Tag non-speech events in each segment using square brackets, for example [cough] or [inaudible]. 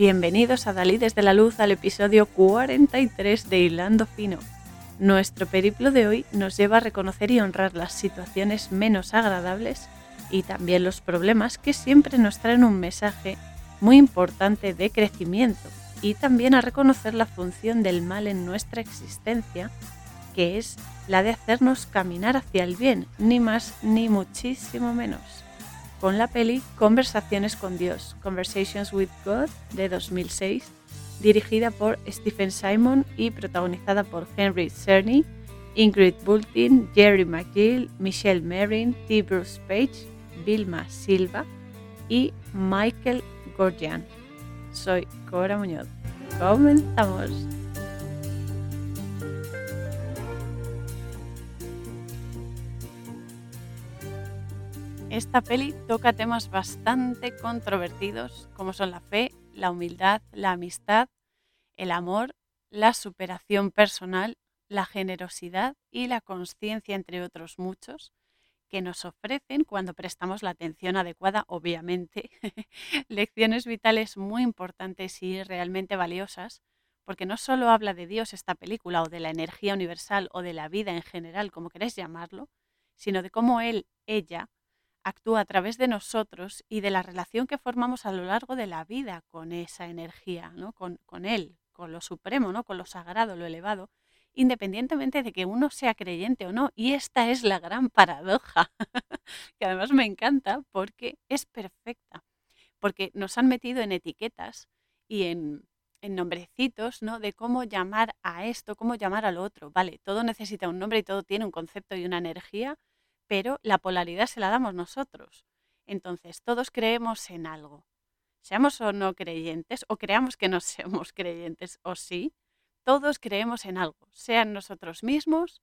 Bienvenidos a Dalí desde la Luz al episodio 43 de Hilando Fino. Nuestro periplo de hoy nos lleva a reconocer y honrar las situaciones menos agradables y también los problemas que siempre nos traen un mensaje muy importante de crecimiento y también a reconocer la función del mal en nuestra existencia, que es la de hacernos caminar hacia el bien, ni más ni muchísimo menos con la peli Conversaciones con Dios, Conversations with God, de 2006, dirigida por Stephen Simon y protagonizada por Henry Cerny, Ingrid Bultin, Jerry McGill, Michelle Merrin, T. Bruce Page, Vilma Silva y Michael Gorgian. Soy Cora Muñoz. Comenzamos. Esta peli toca temas bastante controvertidos como son la fe, la humildad, la amistad, el amor, la superación personal, la generosidad y la conciencia, entre otros muchos, que nos ofrecen cuando prestamos la atención adecuada, obviamente, [laughs] lecciones vitales muy importantes y realmente valiosas, porque no solo habla de Dios esta película o de la energía universal o de la vida en general, como queréis llamarlo, sino de cómo Él, ella, actúa a través de nosotros y de la relación que formamos a lo largo de la vida con esa energía, ¿no? con, con Él, con lo supremo, ¿no? con lo sagrado, lo elevado, independientemente de que uno sea creyente o no. Y esta es la gran paradoja, [laughs] que además me encanta porque es perfecta, porque nos han metido en etiquetas y en, en nombrecitos, ¿no? De cómo llamar a esto, cómo llamar al otro. Vale, todo necesita un nombre y todo tiene un concepto y una energía, pero la polaridad se la damos nosotros. Entonces, todos creemos en algo. Seamos o no creyentes, o creamos que no [laughs] seamos creyentes, o sí, todos creemos en algo, sea en nosotros mismos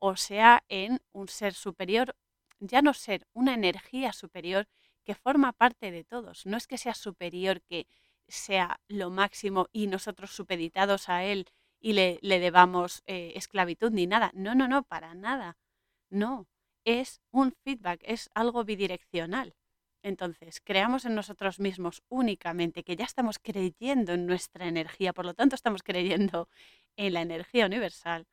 o sea en un ser superior, ya no ser, una energía superior que forma parte de todos. No es que sea superior, que sea lo máximo y nosotros supeditados a él y le, le debamos eh, esclavitud ni nada. No, no, no, para nada. No, es un feedback, es algo bidireccional. Entonces, creamos en nosotros mismos únicamente que ya estamos creyendo en nuestra energía, por lo tanto estamos creyendo en la energía universal,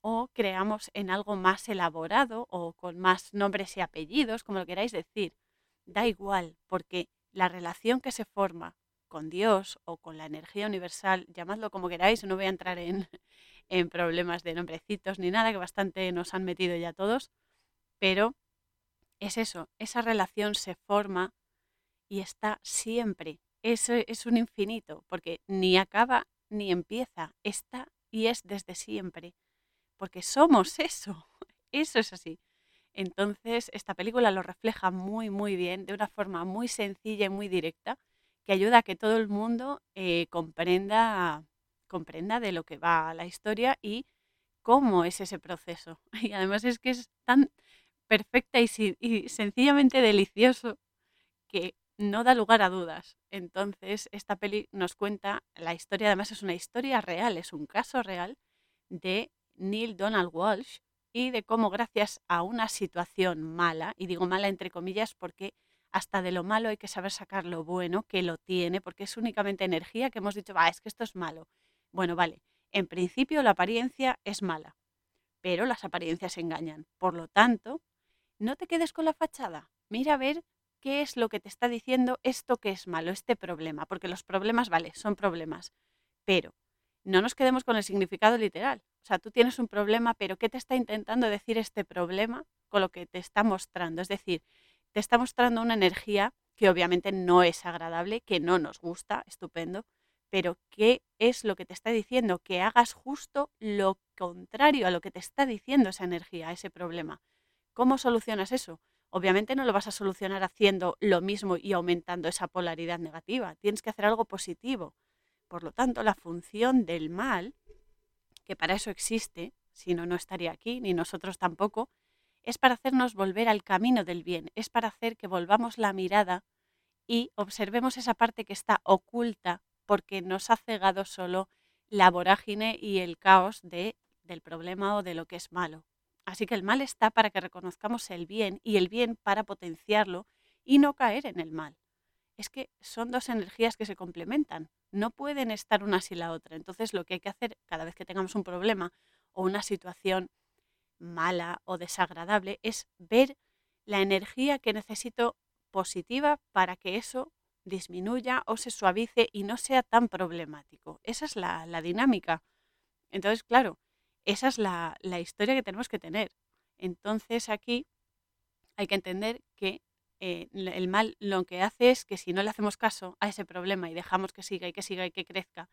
o creamos en algo más elaborado o con más nombres y apellidos, como lo queráis decir. Da igual, porque la relación que se forma con Dios o con la energía universal, llamadlo como queráis, no voy a entrar en, en problemas de nombrecitos ni nada, que bastante nos han metido ya todos, pero es eso, esa relación se forma y está siempre. Eso es un infinito, porque ni acaba ni empieza, está y es desde siempre, porque somos eso, [laughs] eso es así. Entonces, esta película lo refleja muy, muy bien, de una forma muy sencilla y muy directa, que ayuda a que todo el mundo eh, comprenda, comprenda de lo que va la historia y cómo es ese proceso. [laughs] Y además es que es tan, perfecta y, sencillamente delicioso que no da lugar a dudas. Entonces, esta peli nos cuenta la historia, además es una historia real, es un caso real de Neil Donald Walsh y de cómo gracias a una situación mala, y digo mala entre comillas porque hasta de lo malo hay que saber sacar lo bueno que lo tiene, porque es únicamente energía que hemos dicho, va, es que esto es malo. Bueno, vale, en principio la apariencia es mala, pero las apariencias engañan. Por lo tanto, no te quedes con la fachada. Mira a ver qué es lo que te está diciendo esto que es malo, este problema, porque los problemas, vale, son problemas, pero no nos quedemos con el significado literal. O sea, tú tienes un problema, pero ¿qué te está intentando decir este problema con lo que te está mostrando? Es decir, te está mostrando una energía que obviamente no es agradable, que no nos gusta, estupendo, pero ¿qué es lo que te está diciendo? Que hagas justo lo contrario a lo que te está diciendo esa energía, ese problema. ¿Cómo solucionas eso? Obviamente no lo vas a solucionar haciendo lo mismo y aumentando esa polaridad negativa. Tienes que hacer algo positivo. Por lo tanto, la función del mal, que para eso existe, si no, no estaría aquí, ni nosotros tampoco, es para hacernos volver al camino del bien, es para hacer que volvamos la mirada y observemos esa parte que está oculta porque nos ha cegado solo la vorágine y el caos de, del problema o de lo que es malo. Así que el mal está para que reconozcamos el bien y el bien para potenciarlo y no caer en el mal. es que son dos energías que se complementan, no pueden estar una sin la otra. Entonces lo que hay que hacer cada vez que tengamos un problema o una situación mala o desagradable es ver la energía que necesito positiva para que eso disminuya o se suavice y no sea tan problemático. Esa es la, dinámica. Entonces, claro, esa es la, la historia que tenemos que tener. Entonces aquí hay que entender que eh, el mal lo que hace es que si no le hacemos caso a ese problema y dejamos que siga y que siga y que crezca,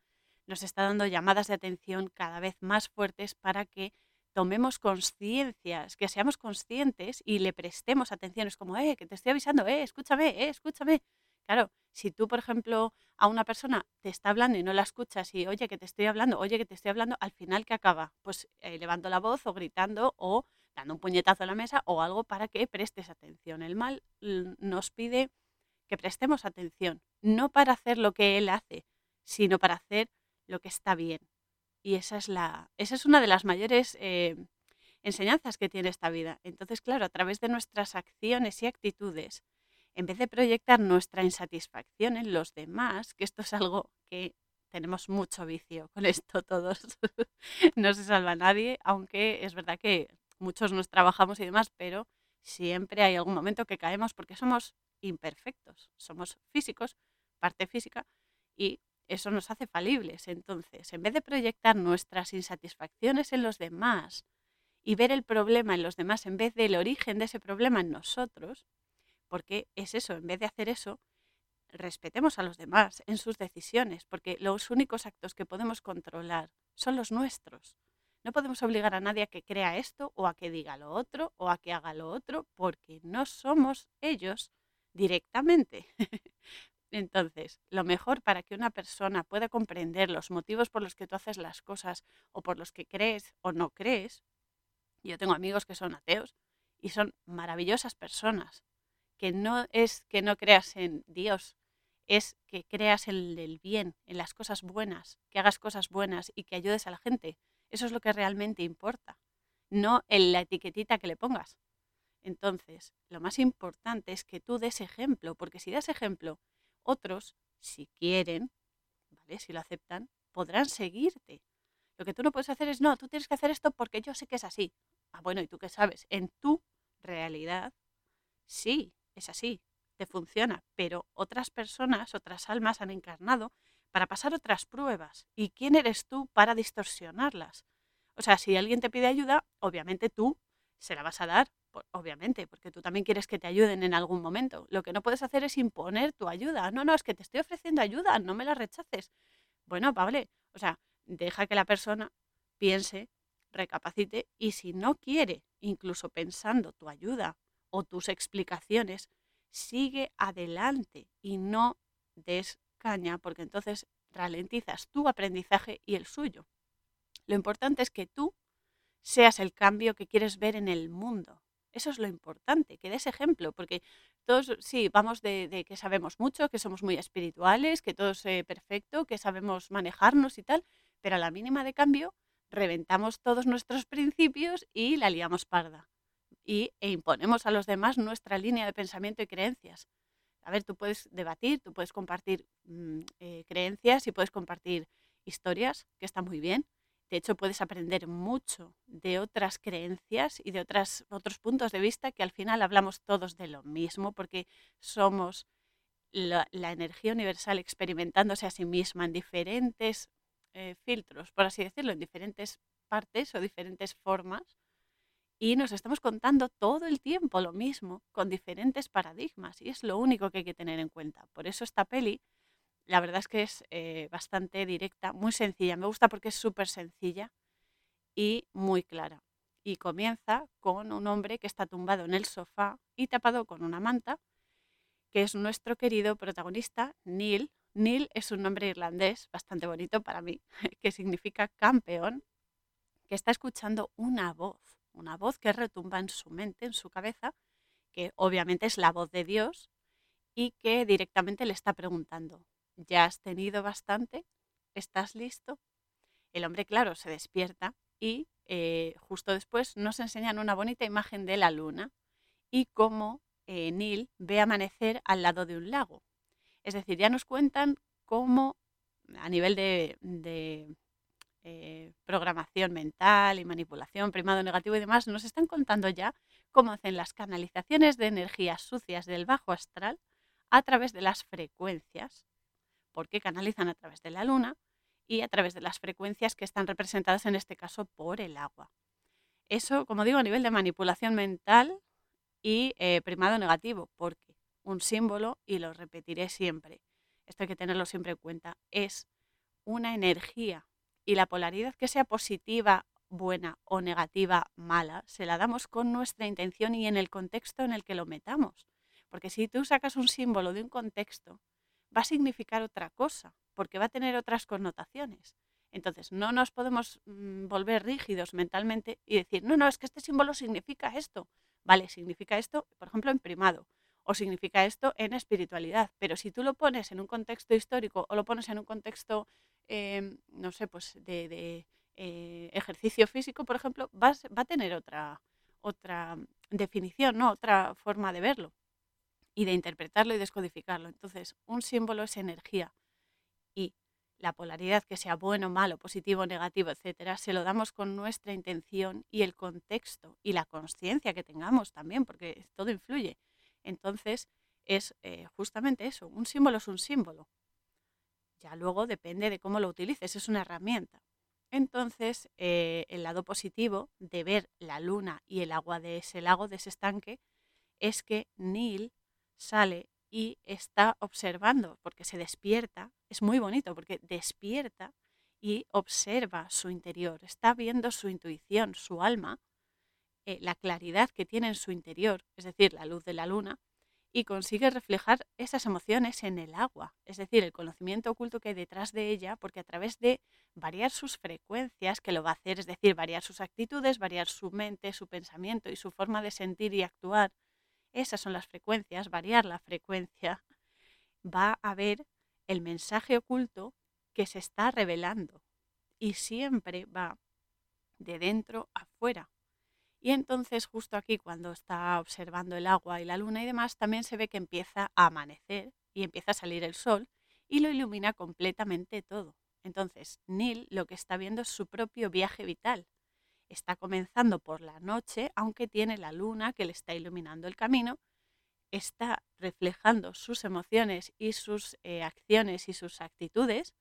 nos está dando llamadas de atención cada vez más fuertes para que tomemos conciencia, que seamos conscientes y le prestemos atención. Es como, eh, que te estoy avisando, eh, escúchame, eh, escúchame. Claro, si tú, por ejemplo, a una persona te está hablando y no la escuchas y, oye, que te estoy hablando, oye, que te estoy hablando, al final, ¿qué acaba? Pues eh, levando la voz o gritando o dando un puñetazo a la mesa o algo para que prestes atención. El mal nos pide que prestemos atención, no para hacer lo que él hace, sino para hacer lo que está bien. Y esa es, la, esa es una de las mayores eh, enseñanzas que tiene esta vida. Entonces, claro, a través de nuestras acciones y actitudes, en vez de proyectar nuestra insatisfacción en los demás, que esto es algo que tenemos mucho vicio con esto todos, [laughs] no se salva nadie, aunque es verdad que muchos nos trabajamos y demás, pero siempre hay algún momento que caemos porque somos imperfectos, somos físicos, parte física, y eso nos hace falibles. Entonces, en vez de proyectar nuestras insatisfacciones en los demás y ver el problema en los demás en vez del origen de ese problema en nosotros, porque es eso, en vez de hacer eso, respetemos a los demás en sus decisiones, porque los únicos actos que podemos controlar son los nuestros. No podemos obligar a nadie a que crea esto o a que diga lo otro o a que haga lo otro porque no somos ellos directamente. [laughs] Entonces, lo mejor para que una persona pueda comprender los motivos por los que tú haces las cosas o por los que crees o no crees, yo tengo amigos que son ateos y son maravillosas personas, que no es que no creas en Dios, es que creas en el bien, en las cosas buenas, que hagas cosas buenas y que ayudes a la gente. Eso es lo que realmente importa, no en la etiquetita que le pongas. Entonces, lo más importante es que tú des ejemplo, porque si das ejemplo, otros, si quieren, ¿vale? Si lo aceptan, podrán seguirte. Lo que tú no puedes hacer es, no, tú tienes que hacer esto porque yo sé que es así. Ah, bueno, ¿y tú qué sabes? En tu realidad, sí, es así, te funciona, pero otras personas, otras almas han encarnado para pasar otras pruebas. ¿Y quién eres tú para distorsionarlas? O sea, si alguien te pide ayuda, obviamente tú se la vas a dar, obviamente, porque tú también quieres que te ayuden en algún momento. Lo que no puedes hacer es imponer tu ayuda. No, no, es que te estoy ofreciendo ayuda, no me la rechaces. Bueno, vale, o sea, deja que la persona piense, recapacite y si no quiere, incluso pensando tu ayuda o tus explicaciones, sigue adelante y no des caña, porque entonces ralentizas tu aprendizaje y el suyo. Lo importante es que tú seas el cambio que quieres ver en el mundo. Eso es lo importante, que des ejemplo, porque todos, sí, vamos de, que sabemos mucho, que somos muy espirituales, que todo es eh, perfecto, que sabemos manejarnos y tal, pero a la mínima de cambio reventamos todos nuestros principios y la liamos parda. Y, e imponemos a los demás nuestra línea de pensamiento y creencias a ver, tú puedes debatir, tú puedes compartir mm, eh, creencias y puedes compartir historias, que está muy bien. De hecho, puedes aprender mucho de otras creencias y de otras, otros puntos de vista que al final hablamos todos de lo mismo porque somos la, energía universal experimentándose a sí misma en diferentes eh, filtros, por así decirlo, en diferentes partes o diferentes formas y nos estamos contando todo el tiempo lo mismo, con diferentes paradigmas, y es lo único que hay que tener en cuenta. Por eso esta peli, la verdad es que es eh, bastante directa, muy sencilla. Me gusta porque es súper sencilla y muy clara. Y comienza con un hombre que está tumbado en el sofá y tapado con una manta, que es nuestro querido protagonista, Neil. Neil es un nombre irlandés bastante bonito para mí, [laughs] que significa campeón, que está escuchando una voz una voz que retumba en su mente, en su cabeza, que obviamente es la voz de Dios y que directamente le está preguntando, ¿ya has tenido bastante? ¿Estás listo? El hombre, claro, se despierta y eh, justo después nos enseñan una bonita imagen de la luna y cómo eh, Neil ve amanecer al lado de un lago. Es decir, ya nos cuentan cómo a nivel de, eh, programación mental y manipulación, primado negativo y demás, nos están contando ya cómo hacen las canalizaciones de energías sucias del bajo astral a través de las frecuencias, porque canalizan a través de la luna y a través de las frecuencias que están representadas en este caso por el agua. Eso, como digo, a nivel de manipulación mental y eh, primado negativo, porque un símbolo, y lo repetiré siempre, esto hay que tenerlo siempre en cuenta, es una energía y la polaridad que sea positiva, buena o negativa, mala, se la damos con nuestra intención y en el contexto en el que lo metamos. Porque si tú sacas un símbolo de un contexto, va a significar otra cosa, porque va a tener otras connotaciones. Entonces, no nos podemos mm, volver rígidos mentalmente y decir, no, no, es que este símbolo significa esto. Vale, significa esto, por ejemplo, en primado, o significa esto en espiritualidad. Pero si tú lo pones en un contexto histórico o lo pones en un contexto Em, no sé, pues de, eh, ejercicio físico, por ejemplo, va, va a tener otra, otra definición, ¿no? otra forma de verlo y de interpretarlo y descodificarlo. Entonces, un símbolo es energía y la polaridad, que sea bueno, malo, positivo, negativo, etcétera, se lo damos con nuestra intención y el contexto y la conciencia que tengamos también, porque todo influye. Entonces, es eh, justamente eso, un símbolo es un símbolo. Ya luego depende de cómo lo utilices, es una herramienta. Entonces, eh, el lado positivo de ver la luna y el agua de ese lago, de ese estanque, es que Neil sale y está observando, porque se despierta, es muy bonito, porque despierta y observa su interior, está viendo su intuición, su alma, eh, la claridad que tiene en su interior, es decir, la luz de la luna, y consigue reflejar esas emociones en el agua, es decir, el conocimiento oculto que hay detrás de ella, porque a través de variar sus frecuencias, que lo va a hacer, es decir, variar sus actitudes, variar su mente, su pensamiento y su forma de sentir y actuar, esas son las frecuencias, variar la frecuencia, va a ver el mensaje oculto que se está revelando y siempre va de dentro a. Y entonces justo aquí cuando está observando el agua y la luna y demás, también se ve que empieza a amanecer y empieza a salir el sol y lo ilumina completamente todo. Entonces, Neil lo que está viendo es su propio viaje vital. Está comenzando por la noche, aunque tiene la luna que le está iluminando el camino, está reflejando sus emociones y sus eh, acciones y sus actitudes,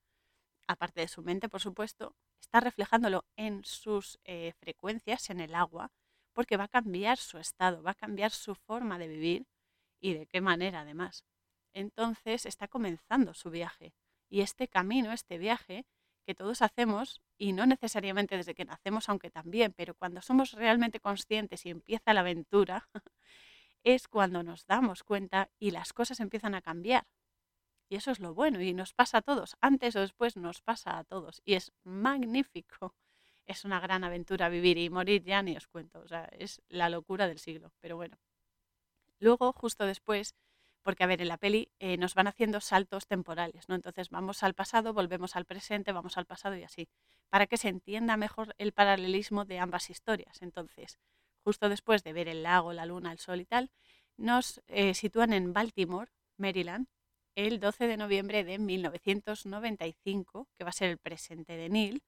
aparte de su mente, por supuesto, está reflejándolo en sus eh, frecuencias en el agua, porque va a cambiar su estado, va a cambiar su forma de vivir y de qué manera además. Entonces está comenzando su viaje y este camino, este viaje que todos hacemos, y no necesariamente desde que nacemos, aunque también, pero cuando somos realmente conscientes y empieza la aventura, [laughs] es cuando nos damos cuenta y las cosas empiezan a cambiar. Y eso es lo bueno y nos pasa a todos, antes o después nos pasa a todos y es magnífico es una gran aventura vivir y morir ya ni os cuento, o sea, es la locura del siglo, pero bueno. Luego, justo después, porque a ver, en la peli eh, nos van haciendo saltos temporales, ¿no? Entonces vamos al pasado, volvemos al presente, vamos al pasado y así, para que se entienda mejor el paralelismo de ambas historias. Entonces, justo después de ver el lago, la luna, el sol y tal, nos eh, sitúan en Baltimore, Maryland, el 12 de noviembre de 1995, que va a ser el presente de Neil,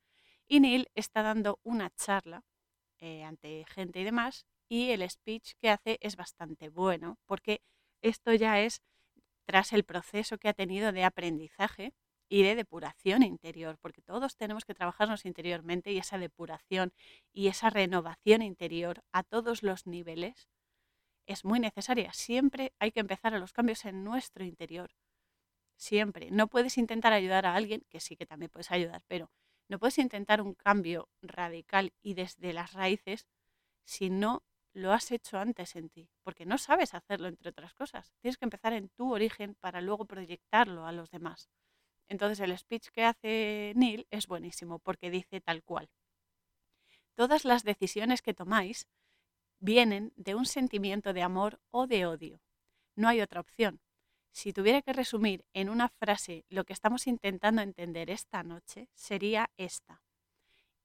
y Neil está dando una charla eh, ante gente y demás, y el speech que hace es bastante bueno, porque esto ya es tras el proceso que ha tenido de aprendizaje y de depuración interior, porque todos tenemos que trabajarnos interiormente y esa depuración y esa renovación interior a todos los niveles es muy necesaria. Siempre hay que empezar a los cambios en nuestro interior. Siempre. No puedes intentar ayudar a alguien, que sí que también puedes ayudar, pero no puedes intentar un cambio radical y desde las raíces si no lo has hecho antes en ti, porque no sabes hacerlo, entre otras cosas. Tienes que empezar en tu origen para luego proyectarlo a los demás. Entonces el speech que hace Neil es buenísimo porque dice tal cual. Todas las decisiones que tomáis vienen de un sentimiento de amor o de odio. No hay otra opción. Si tuviera que resumir en una frase lo que estamos intentando entender esta noche, sería esta.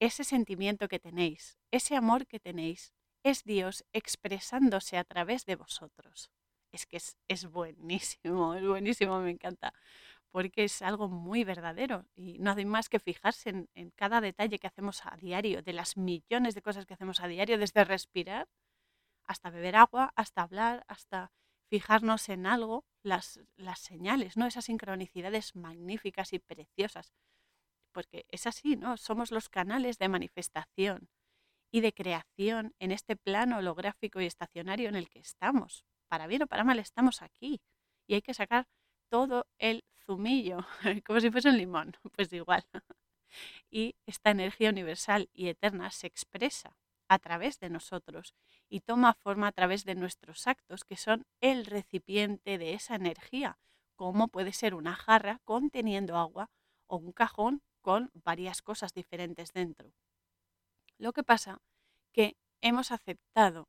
Ese sentimiento que tenéis, ese amor que tenéis, es Dios expresándose a través de vosotros. es que es, buenísimo, es buenísimo, me encanta porque es algo muy verdadero y no hay más que fijarse en, cada detalle que hacemos a diario, de las millones de cosas que hacemos a diario, desde respirar hasta beber agua, hasta hablar, hasta fijarnos en algo, las, las señales, ¿no? Esas sincronicidades magníficas y preciosas. Porque es así, ¿no? Somos los canales de manifestación y de creación en este plano holográfico y estacionario en el que estamos. Para bien o para mal estamos aquí. Y hay que sacar todo el zumillo, [laughs] como si fuese un limón, [laughs] pues igual. Y esta energía universal y eterna se expresa a través de nosotros y toma forma a través de nuestros actos, que son el recipiente de esa energía, como puede ser una jarra conteniendo agua o un cajón con varias cosas diferentes dentro. Lo que pasa que hemos aceptado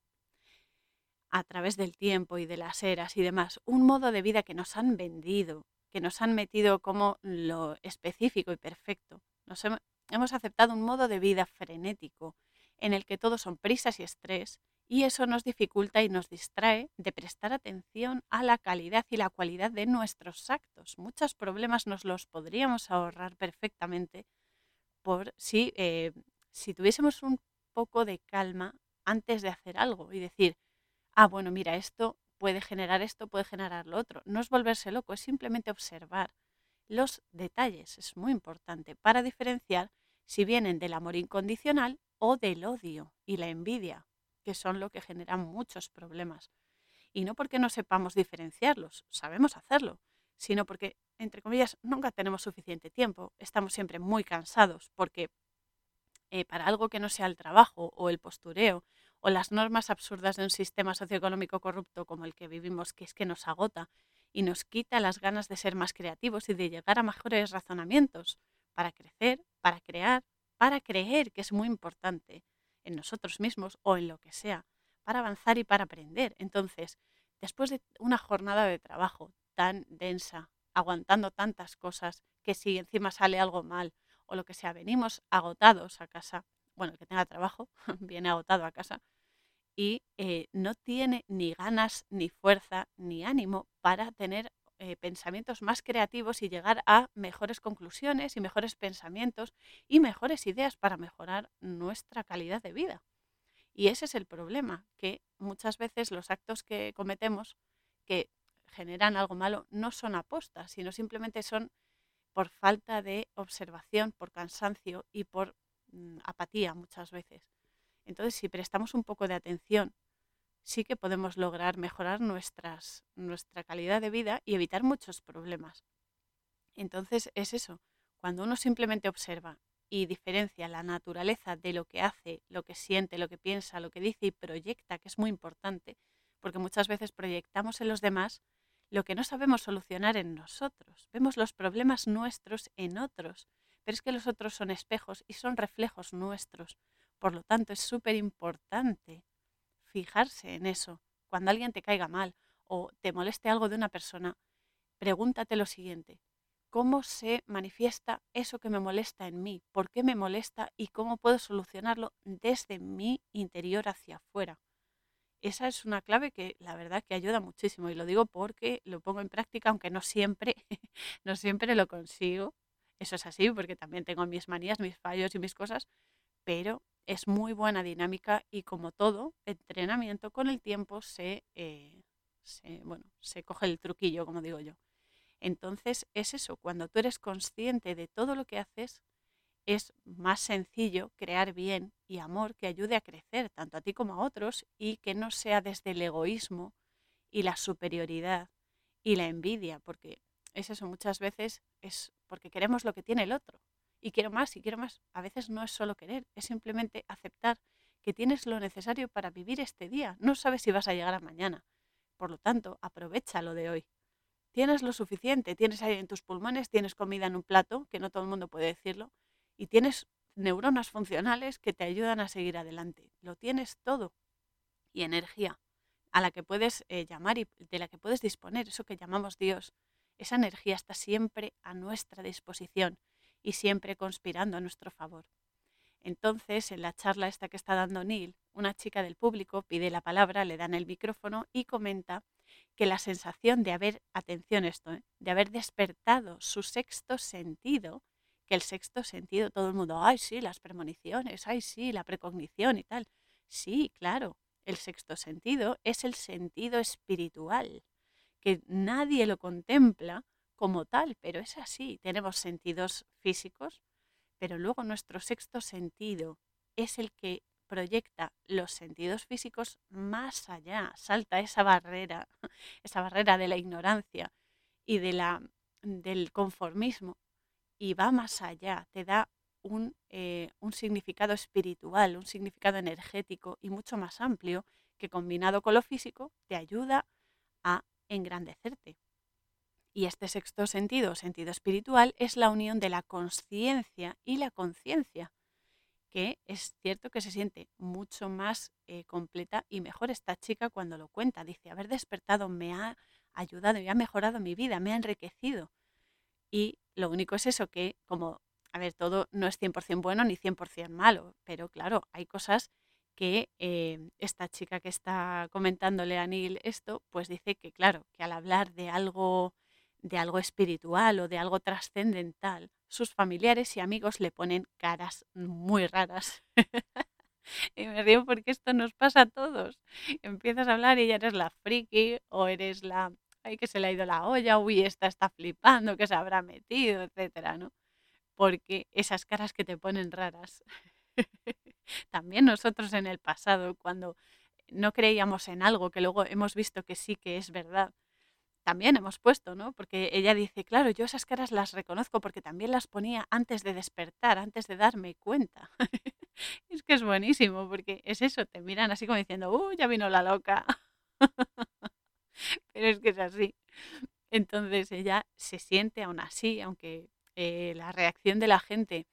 a través del tiempo y de las eras y demás, un modo de vida que nos han vendido, que nos han metido como lo específico y perfecto. Nos hemos aceptado un modo de vida frenético en el que todo son prisas y estrés y eso nos dificulta y nos distrae de prestar atención a la calidad y la cualidad de nuestros actos. Muchos problemas nos los podríamos ahorrar perfectamente por si, eh, si tuviésemos un poco de calma antes de hacer algo y decir, ah, bueno, mira, esto puede generar esto, puede generar lo otro. No es volverse loco, es simplemente observar los detalles. Es muy importante para diferenciar si vienen del amor incondicional o del odio y la envidia, que son lo que generan muchos problemas. Y no porque no sepamos diferenciarlos, sabemos hacerlo, sino porque, entre comillas, nunca tenemos suficiente tiempo, estamos siempre muy cansados, porque eh, para algo que no sea el trabajo o el postureo o las normas absurdas de un sistema socioeconómico corrupto como el que vivimos, que es que nos agota y nos quita las ganas de ser más creativos y de llegar a mejores razonamientos para crecer, para crear, para creer, que es muy importante, en nosotros mismos o en lo que sea, para avanzar y para aprender. Entonces, después de una jornada de trabajo tan densa, aguantando tantas cosas, que si encima sale algo mal o lo que sea, venimos agotados a casa, bueno, el que tenga trabajo [laughs] viene agotado a casa, y eh, no tiene ni ganas, ni fuerza, ni ánimo para tener eh, pensamientos más creativos y llegar a mejores conclusiones y mejores pensamientos y mejores ideas para mejorar nuestra calidad de vida. Y ese es el problema, que muchas veces los actos que cometemos que generan algo malo no son apostas, sino simplemente son por falta de observación, por cansancio y por mm, apatía muchas veces. Entonces, si prestamos un poco de atención, sí que podemos lograr mejorar nuestras, nuestra calidad de vida y evitar muchos problemas. Entonces, es eso, cuando uno simplemente observa y diferencia la naturaleza de lo que hace, lo que siente, lo que piensa, lo que dice y proyecta, que es muy importante, porque muchas veces proyectamos en los demás lo que no sabemos solucionar en nosotros. Vemos los problemas nuestros en otros, pero es que los otros son espejos y son reflejos nuestros. Por lo tanto, es súper importante fijarse en eso. Cuando alguien te caiga mal o te moleste algo de una persona, pregúntate lo siguiente. ¿Cómo se manifiesta eso que me molesta en mí? ¿Por qué me molesta? ¿Y cómo puedo solucionarlo desde mi interior hacia afuera? Esa es una clave que la verdad que ayuda muchísimo y lo digo porque lo pongo en práctica, aunque no siempre, [laughs] no siempre lo consigo. Eso es así porque también tengo mis manías, mis fallos y mis cosas, pero es muy buena dinámica y como todo entrenamiento con el tiempo se, eh, bueno, se coge el truquillo, como digo yo. Entonces es eso, cuando tú eres consciente de todo lo que haces, es más sencillo crear bien y amor que ayude a crecer tanto a ti como a otros y que no sea desde el egoísmo y la superioridad y la envidia, porque es eso muchas veces es porque queremos lo que tiene el otro y quiero más y quiero más. A veces no es solo querer, es simplemente aceptar que tienes lo necesario para vivir este día. No sabes si vas a llegar a mañana. Por lo tanto, aprovecha lo de hoy. Tienes lo suficiente, tienes aire en tus pulmones, tienes comida en un plato, que no todo el mundo puede decirlo, y tienes neuronas funcionales que te ayudan a seguir adelante. Lo tienes todo. Y energía a la que puedes eh, llamar y de la que puedes disponer, eso que llamamos Dios. Esa energía está siempre a nuestra disposición y siempre conspirando a nuestro favor. Entonces, en la charla esta que está dando Neil, una chica del público pide la palabra, le dan el micrófono y comenta que la sensación de haber, atención esto, ¿eh? de haber despertado su sexto sentido, que el sexto sentido, todo el mundo, ay sí, las premoniciones, ay sí, la precognición y tal. Sí, claro, el sexto sentido es el sentido espiritual, que nadie lo contempla como tal, pero es así. Tenemos sentidos físicos, pero luego nuestro sexto sentido es el que proyecta los sentidos físicos más allá, salta esa barrera, [laughs] esa barrera de la ignorancia y de la, del conformismo y va más allá, te da un, eh, un significado espiritual, un significado energético y mucho más amplio que combinado con lo físico te ayuda a engrandecerte. Y este sexto sentido, sentido espiritual, es la unión de la conciencia y la conciencia, que es cierto que se siente mucho más eh, completa y mejor esta chica cuando lo cuenta. Dice, haber despertado me ha ayudado y ha mejorado mi vida, me ha enriquecido. Y lo único es eso, que como, a ver, todo no es 100% bueno ni 100% malo, pero claro, hay cosas que eh, esta chica que está comentándole a Neil esto, pues dice que claro, que al hablar de algo de algo espiritual o de algo trascendental, sus familiares y amigos le ponen caras muy raras. [laughs] y me río porque esto nos pasa a todos. Empiezas a hablar y ya eres la friki o eres la, ay, que se le ha ido la olla, uy, esta está flipando, que se habrá metido, etcétera, ¿no? Porque esas caras que te ponen raras. [laughs] También nosotros en el pasado, cuando no creíamos en algo que luego hemos visto que sí que es verdad, también hemos puesto, ¿no? Porque ella dice, claro, yo esas caras las reconozco porque también las ponía antes de despertar, antes de darme cuenta. [laughs] es que es buenísimo porque es eso, te miran así como diciendo, ¡uh, ya vino la loca! [laughs] Pero es que es así. Entonces ella se siente aún así, aunque eh, la reacción de la gente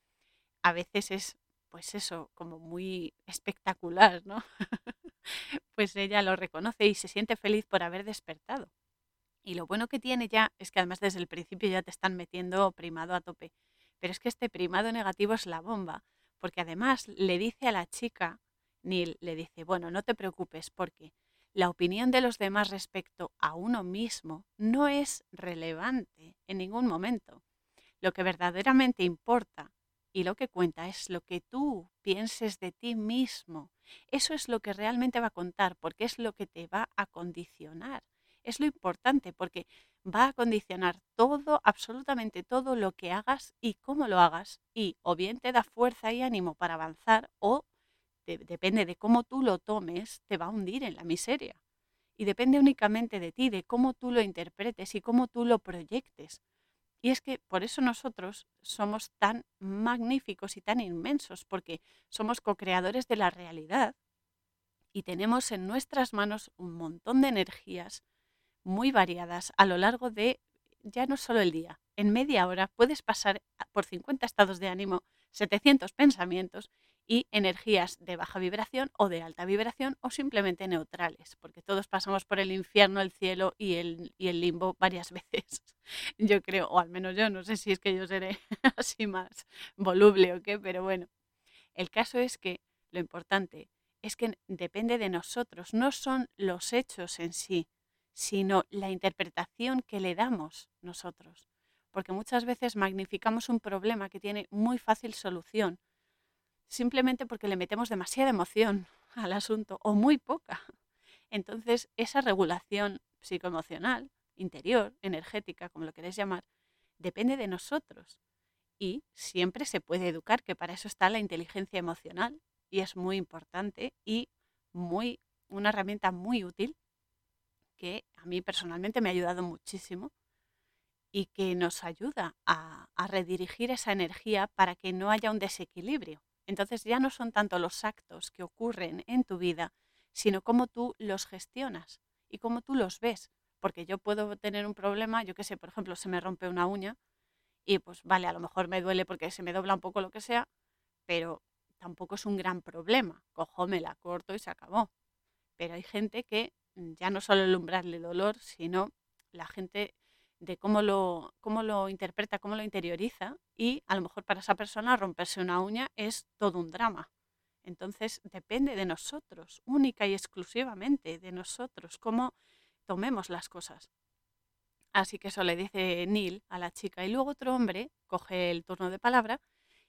a veces es, pues eso, como muy espectacular, ¿no? [laughs] pues ella lo reconoce y se siente feliz por haber despertado. Y lo bueno que tiene ya es que además desde el principio ya te están metiendo primado a tope. Pero es que este primado negativo es la bomba, porque además le dice a la chica, Neil le dice, bueno, no te preocupes porque la opinión de los demás respecto a uno mismo no es relevante en ningún momento. Lo que verdaderamente importa y lo que cuenta es lo que tú pienses de ti mismo. Eso es lo que realmente va a contar porque es lo que te va a condicionar es lo importante porque va a condicionar todo, absolutamente todo lo que hagas y cómo lo hagas. Y o bien te da fuerza y ánimo para avanzar o depende de cómo tú lo tomes, te va a hundir en la miseria. Y depende únicamente de ti, de cómo tú lo interpretes y cómo tú lo proyectes. Y es que por eso nosotros somos tan magníficos y tan inmensos, porque somos co-creadores de la realidad y tenemos en nuestras manos un montón de energías muy variadas a lo largo de ya no solo el día. En media hora puedes pasar por 50 estados de ánimo, 700 pensamientos y energías de baja vibración o de alta vibración o simplemente neutrales, porque todos pasamos por el infierno, el cielo y el, y el limbo varias [laughs] veces. Yo creo, o al menos yo, no sé si es que yo seré [laughs] así más voluble o qué, pero bueno. El caso es que lo importante es que depende de nosotros, no son los hechos en sí, sino la interpretación que le damos nosotros. Porque muchas veces magnificamos un problema que tiene muy fácil solución, simplemente porque le metemos demasiada emoción [laughs] al asunto o muy poca. Entonces, esa regulación psicoemocional, interior, energética, como lo queréis llamar, depende de nosotros. Y siempre se puede educar, que para eso está la inteligencia emocional y es muy importante y muy una herramienta muy útil que a mí personalmente me ha ayudado muchísimo y que nos ayuda a, redirigir esa energía para que no haya un desequilibrio. Entonces ya no son tanto los actos que ocurren en tu vida, sino cómo tú los gestionas y cómo tú los ves. Porque yo puedo tener un problema, yo qué sé, por ejemplo, se me rompe una uña y pues vale, a lo mejor me duele porque se me dobla un poco lo que sea, pero tampoco es un gran problema. Cojo, me la corto y se acabó. Pero hay gente que ya no solo el dolor, sino la gente de cómo lo, cómo lo interpreta, cómo lo interioriza y a lo mejor para esa persona romperse una uña es todo un drama. Entonces depende de nosotros, única y exclusivamente de nosotros, cómo tomemos las cosas. Así que eso le dice Neil a la chica. Y luego otro hombre coge el turno de palabra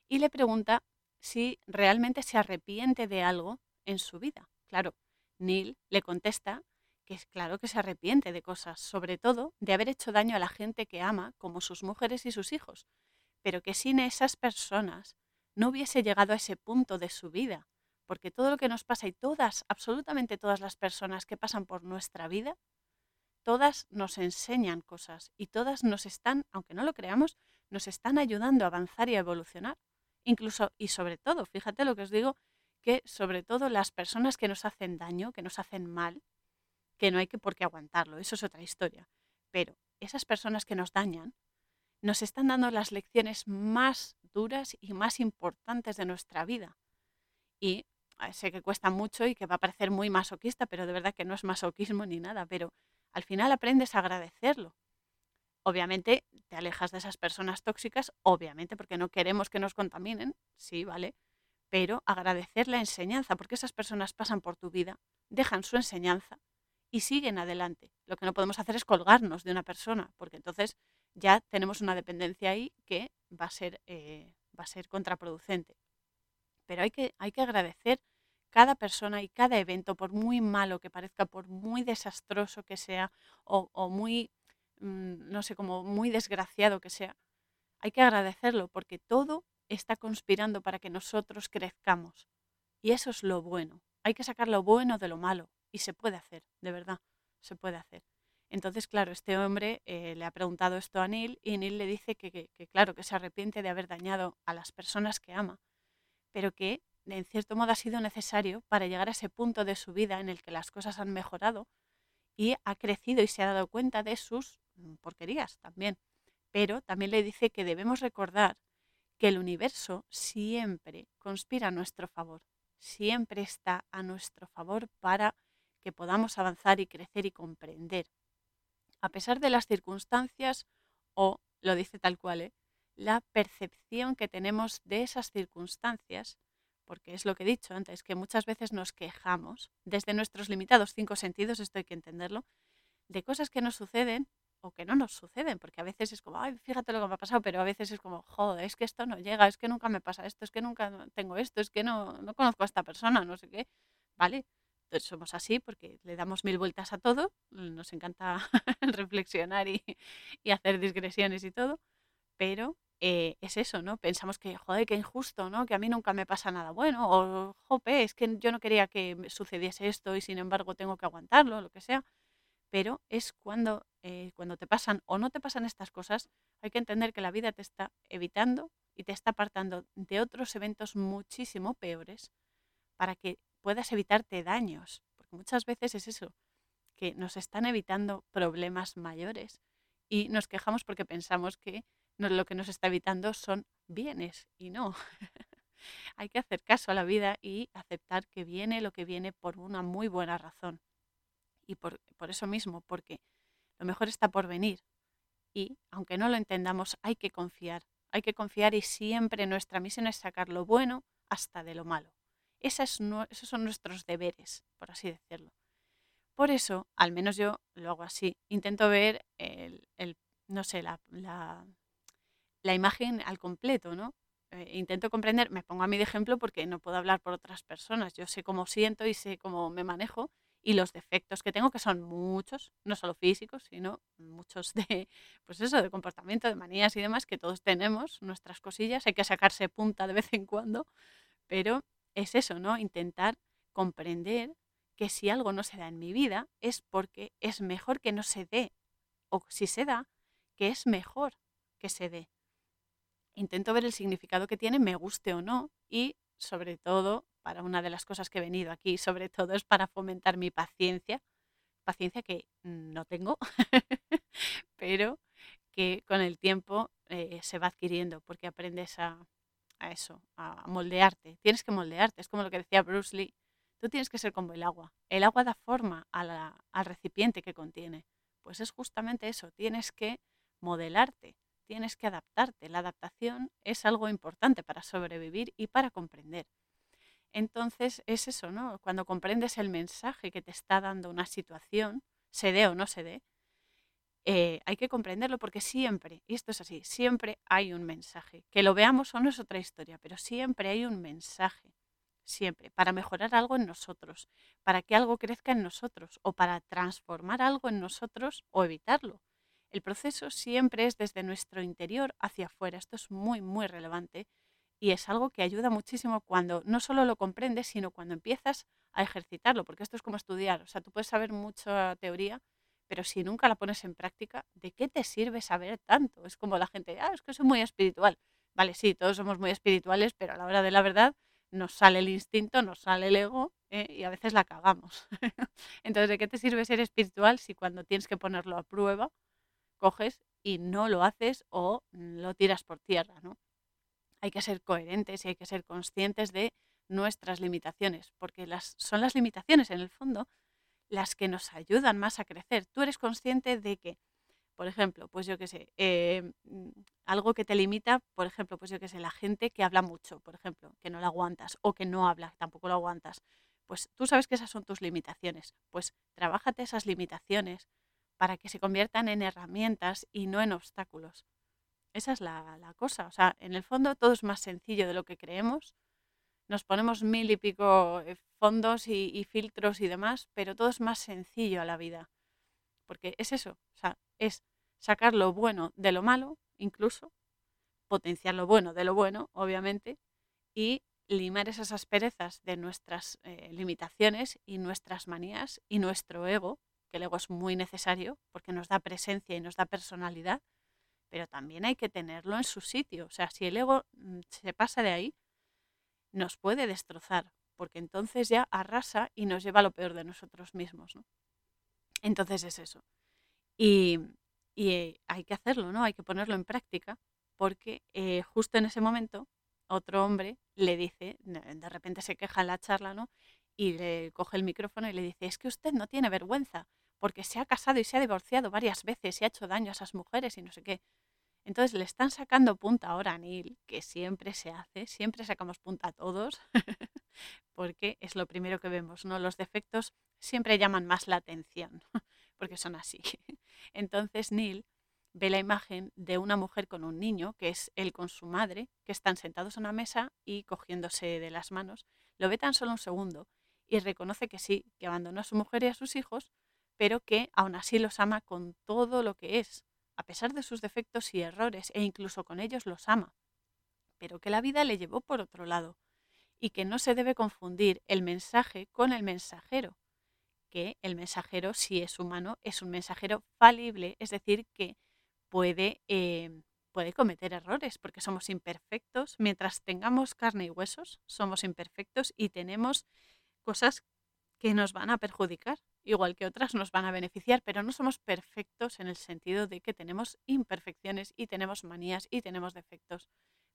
y le pregunta si realmente se arrepiente de algo en su vida. Claro, Neil le contesta que es claro que se arrepiente de cosas, sobre todo de haber hecho daño a la gente que ama, como sus mujeres y sus hijos, pero que sin esas personas no hubiese llegado a ese punto de su vida, porque todo lo que nos pasa y todas, absolutamente todas las personas que pasan por nuestra vida, todas nos enseñan cosas y todas nos están, aunque no lo creamos, nos están ayudando a avanzar y a evolucionar. Incluso y sobre todo, fíjate lo que os digo, que sobre todo las personas que nos hacen daño, que nos hacen mal, que no hay que por qué aguantarlo, eso es otra historia. Pero esas personas que nos dañan nos están dando las lecciones más duras y más importantes de nuestra vida. Y sé que cuesta mucho y que va a parecer muy masoquista, pero de verdad que no es masoquismo ni nada, pero al final aprendes a agradecerlo. Obviamente te alejas de esas personas tóxicas, obviamente porque no queremos que nos contaminen, sí, ¿vale? Pero agradecer la enseñanza, porque esas personas pasan por tu vida, dejan su enseñanza y siguen adelante. Lo que no podemos hacer es colgarnos de una persona, porque entonces ya tenemos una dependencia ahí que va a ser, eh, va a ser contraproducente. Pero hay que, hay que agradecer cada persona y cada evento, por muy malo que parezca, por muy desastroso que sea o, muy, mm, no sé, como muy desgraciado que sea, hay que agradecerlo porque todo está conspirando para que nosotros crezcamos. Y eso es lo bueno. Hay que sacar lo bueno de lo malo. Y se puede hacer, de verdad, se puede hacer. Entonces, claro, este hombre eh, le ha preguntado esto a Neil y Neil le dice que, claro, que se arrepiente de haber dañado a las personas que ama, pero que en cierto modo ha sido necesario para llegar a ese punto de su vida en el que las cosas han mejorado y ha crecido y se ha dado cuenta de sus mm, porquerías también. Pero también le dice que debemos recordar que el universo siempre conspira a nuestro favor, siempre está a nuestro favor para que podamos avanzar y crecer y comprender a pesar de las circunstancias o, lo dice tal cual, ¿eh? la percepción que tenemos de esas circunstancias, porque es lo que he dicho antes, que muchas veces nos quejamos desde nuestros limitados cinco sentidos, esto hay que entenderlo, de cosas que nos suceden o que no nos suceden, porque a veces es como, ay, fíjate lo que me ha pasado, pero a veces es como, joder, es que esto no llega, es que nunca me pasa esto, es que nunca tengo esto, es que no, no conozco a esta persona, no sé qué, ¿vale? Somos así porque le damos mil vueltas a todo, nos encanta [laughs] reflexionar y, hacer digresiones y todo, pero eh, es eso, ¿no? Pensamos que, joder, qué injusto, ¿no? Que a mí nunca me pasa nada bueno, o, jope, es que yo no quería que sucediese esto y sin embargo tengo que aguantarlo, lo que sea. Pero es cuando, eh, cuando te pasan o no te pasan estas cosas, hay que entender que la vida te está evitando y te está apartando de otros eventos muchísimo peores para que puedas evitarte daños, porque muchas veces es eso, que nos están evitando problemas mayores y nos quejamos porque pensamos que lo que nos está evitando son bienes y no. [laughs] Hay que hacer caso a la vida y aceptar que viene lo que viene por una muy buena razón. Y por, por eso mismo, porque lo mejor está por venir. Y aunque no lo entendamos, hay que confiar. Hay que confiar y siempre nuestra misión es sacar lo bueno hasta de lo malo esos son nuestros deberes, por así decirlo. Por eso, al menos yo lo hago así, intento ver el, no sé, la, la, imagen al completo, ¿no? Eh, intento comprender, me pongo a mí de ejemplo porque no puedo hablar por otras personas, yo sé cómo siento y sé cómo me manejo y los defectos que tengo, que son muchos, no solo físicos, sino muchos de, [laughs] pues eso, de comportamiento, de manías y demás, que todos tenemos, nuestras cosillas, hay que sacarse punta de vez en cuando, pero es eso, ¿no? Intentar comprender que si algo no se da en mi vida es porque es mejor que no se dé. O si se da, que es mejor que se dé. Intento ver el significado que tiene, me guste o no, y sobre todo, para una de las cosas que he venido aquí, sobre todo es para fomentar mi paciencia, paciencia que no tengo, [laughs] pero que con el tiempo eh, se va adquiriendo, porque aprendes a, a eso, a moldearte. Tienes que moldearte. Es como lo que decía Bruce Lee. Tú tienes que ser como el agua. El agua da forma al recipiente que contiene. Pues es justamente eso. Tienes que modelarte. Tienes que adaptarte. La adaptación es algo importante para sobrevivir y para comprender. Entonces es eso, ¿no? Cuando comprendes el mensaje que te está dando una situación, se dé o no se dé, eh, hay que comprenderlo porque siempre, y esto es así, siempre hay un mensaje. Que lo veamos o no es otra historia, pero siempre hay un mensaje. Siempre, para mejorar algo en nosotros, para que algo crezca en nosotros o para transformar algo en nosotros o evitarlo. El proceso siempre es desde nuestro interior hacia afuera. Esto es muy, muy relevante y es algo que ayuda muchísimo cuando no solo lo comprendes, sino cuando empiezas a ejercitarlo, porque esto es como estudiar. O sea, tú puedes saber mucha teoría, pero si nunca la pones en práctica, ¿de qué te sirve saber tanto? Es como la gente, ah, es que soy muy espiritual. Vale, sí, todos somos muy espirituales, pero a la hora de la verdad nos sale el instinto, nos sale el ego ¿eh? y a veces la cagamos. [laughs] Entonces, ¿de qué te sirve ser espiritual si cuando tienes que ponerlo a prueba, coges y no lo haces o lo tiras por tierra, ¿no? Hay que ser coherentes y hay que ser conscientes de nuestras limitaciones, porque las, son las limitaciones en el fondo las que nos ayudan más a crecer. Tú eres consciente de que, por ejemplo, pues yo qué sé, eh, mm, algo que te limita, por ejemplo, pues yo qué sé, la gente que habla mucho, por ejemplo, que no la aguantas, o que no habla, tampoco lo aguantas. Pues tú sabes que esas son tus limitaciones. Pues trabájate esas limitaciones para que se conviertan en herramientas y no en obstáculos. Esa es la, la cosa. O sea, en el fondo todo es más sencillo de lo que creemos nos ponemos mil y pico eh, fondos y, filtros y demás, pero todo es más sencillo a la vida. Porque es eso, o sea, es sacar lo bueno de lo malo, incluso, potenciar lo bueno de lo bueno, obviamente, y limar esas asperezas de nuestras eh, limitaciones y nuestras manías y nuestro ego, que el ego es muy necesario porque nos da presencia y nos da personalidad, pero también hay que tenerlo en su sitio. O sea, si el ego mm, se pasa de ahí, nos puede destrozar, porque entonces ya arrasa y nos lleva a lo peor de nosotros mismos. ¿no? Entonces es eso. Y, y, hay que hacerlo, ¿no? Hay que ponerlo en práctica, porque eh, justo en ese momento otro hombre le dice, de repente se queja en la charla, ¿no? Y le coge el micrófono y le dice, es que usted no tiene vergüenza, porque se ha casado y se ha divorciado varias veces y ha hecho daño a esas mujeres y no sé qué. Entonces le están sacando punta ahora a Neil, que siempre se hace, siempre sacamos punta a todos, [laughs] porque es lo primero que vemos, ¿no? Los defectos siempre llaman más la atención, [laughs] porque son así. Entonces Neil ve la imagen de una mujer con un niño, que es él con su madre, que están sentados en una mesa y cogiéndose de las manos. Lo ve tan solo un segundo y reconoce que sí, que abandonó a su mujer y a sus hijos, pero que aún así los ama con todo lo que es, a pesar de sus defectos y errores, e incluso con ellos los ama, pero que la vida le llevó por otro lado, y que no se debe confundir el mensaje con el mensajero, que el mensajero, si es humano, es un mensajero falible, es decir, que puede, eh, puede cometer errores, porque somos imperfectos, mientras tengamos carne y huesos, somos imperfectos y tenemos cosas que nos van a perjudicar, igual que otras nos van a beneficiar, pero no somos perfectos en el sentido de que tenemos imperfecciones y tenemos manías y tenemos defectos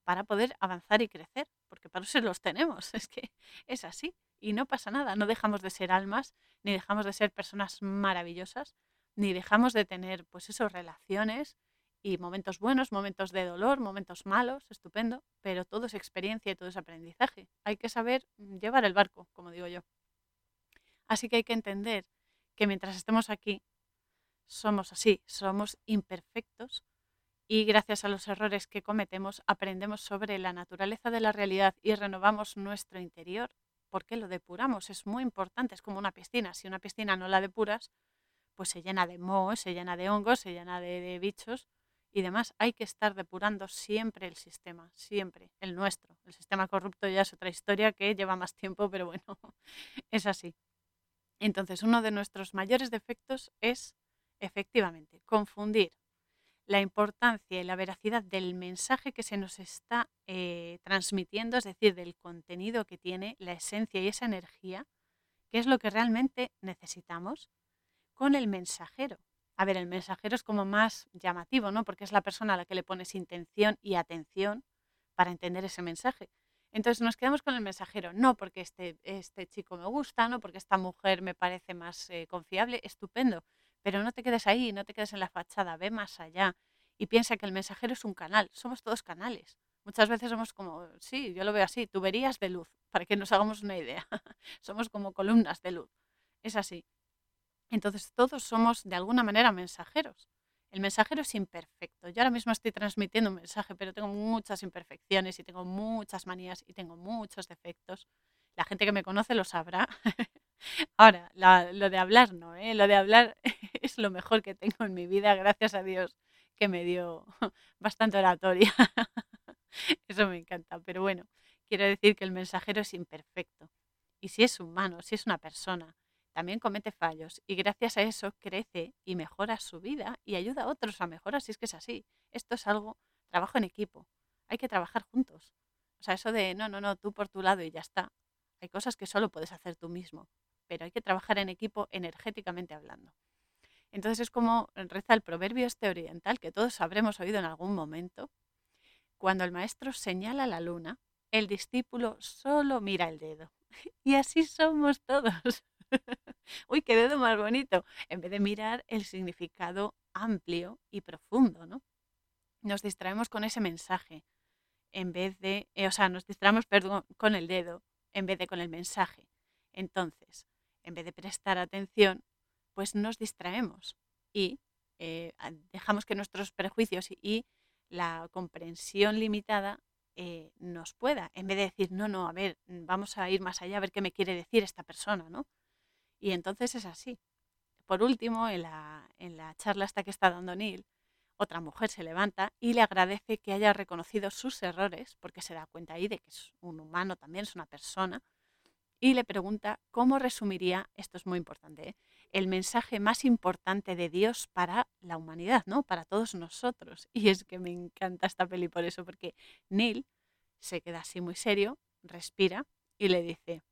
para poder avanzar y crecer, porque para eso [laughs] los tenemos, es que es así y no pasa nada, no dejamos de ser almas, ni dejamos de ser personas maravillosas, ni dejamos de tener pues esas relaciones y momentos buenos, momentos de dolor, momentos malos, estupendo, pero todo es experiencia y todo es aprendizaje. Hay que saber llevar el barco, como digo yo. Así que hay que entender que mientras estemos aquí, somos así, somos imperfectos y gracias a los errores que cometemos aprendemos sobre la naturaleza de la realidad y renovamos nuestro interior porque lo depuramos. Es muy importante, es como una piscina. Si una piscina no la depuras, pues se llena de moho, se llena de hongos, se llena de, de bichos y demás. Hay que estar depurando siempre el sistema, siempre, el nuestro. El sistema corrupto ya es otra historia que lleva más tiempo, pero bueno, [laughs] es así. Entonces, uno de nuestros mayores defectos es, efectivamente, confundir la importancia y la veracidad del mensaje que se nos está eh, transmitiendo, es decir, del contenido que tiene, la esencia y esa energía, que es lo que realmente necesitamos, con el mensajero. A ver, el mensajero es como más llamativo, ¿no? Porque es la persona a la que le pones intención y atención para entender ese mensaje. Entonces nos quedamos con el mensajero, no porque este, este chico me gusta, no porque esta mujer me parece más eh, confiable, estupendo, pero no te quedes ahí, no te quedes en la fachada, ve más allá y piensa que el mensajero es un canal, somos todos canales. Muchas veces somos como, sí, yo lo veo así, tuberías de luz, para que nos hagamos una idea. [laughs] somos como columnas de luz. Es así. Entonces todos somos de alguna manera mensajeros. El mensajero es imperfecto. Yo ahora mismo estoy transmitiendo un mensaje, pero tengo muchas imperfecciones y tengo muchas manías y tengo muchos defectos. La gente que me conoce lo sabrá. [laughs] Ahora, lo de hablar no, ¿eh? lo de hablar [laughs] es lo mejor que tengo en mi vida, gracias a Dios que me dio [laughs] bastante oratoria. Eso me encanta, pero bueno, quiero decir que el mensajero es imperfecto. Y si es humano, si es una persona, también comete fallos y gracias a eso crece y mejora su vida y ayuda a otros a mejorar, si es que es así. Esto es algo, trabajo en equipo, hay que trabajar juntos. O sea, eso de no, no, no, tú por tu lado y ya está. Hay cosas que solo puedes hacer tú mismo, pero hay que trabajar en equipo energéticamente hablando. Entonces es como reza el proverbio este oriental que todos habremos oído en algún momento. Cuando el maestro señala la luna, el discípulo solo mira el dedo. [laughs] Y así somos todos. [laughs] Uy, qué dedo más bonito. En vez de mirar el significado amplio y profundo, ¿no? Nos distraemos con ese mensaje en vez de, eh, o sea, nos distraemos, con el dedo en vez de con el mensaje. Entonces, en vez de prestar atención, pues nos distraemos y eh, dejamos que nuestros prejuicios y, la comprensión limitada eh, nos pueda, en vez de decir, no, no, a ver, vamos a ir más allá, a ver qué me quiere decir esta persona, ¿no? Y entonces es así. Por último, en la, en la charla esta que está dando Neil, otra mujer se levanta y le agradece que haya reconocido sus errores, porque se da cuenta ahí de que es un humano también, es una persona, y le pregunta cómo resumiría, esto es muy importante, ¿eh? el mensaje más importante de Dios para la humanidad, ¿no? Para todos nosotros. Y es que me encanta esta peli por eso, porque Neil se queda así muy serio, respira y le dice,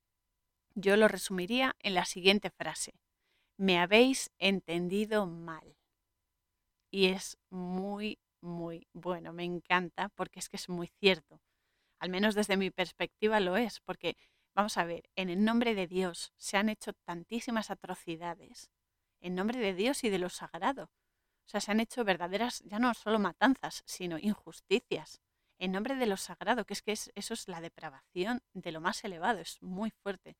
yo lo resumiría en la siguiente frase, me habéis entendido mal. Y es muy, muy bueno, me encanta porque es que es muy cierto. Al menos desde mi perspectiva lo es, porque Vamos a ver, en el nombre de Dios se han hecho tantísimas atrocidades, en nombre de Dios y de lo sagrado. O sea, se han hecho verdaderas, ya no solo matanzas, sino injusticias, en nombre de lo sagrado, que es que eso es la depravación de lo más elevado, es muy fuerte.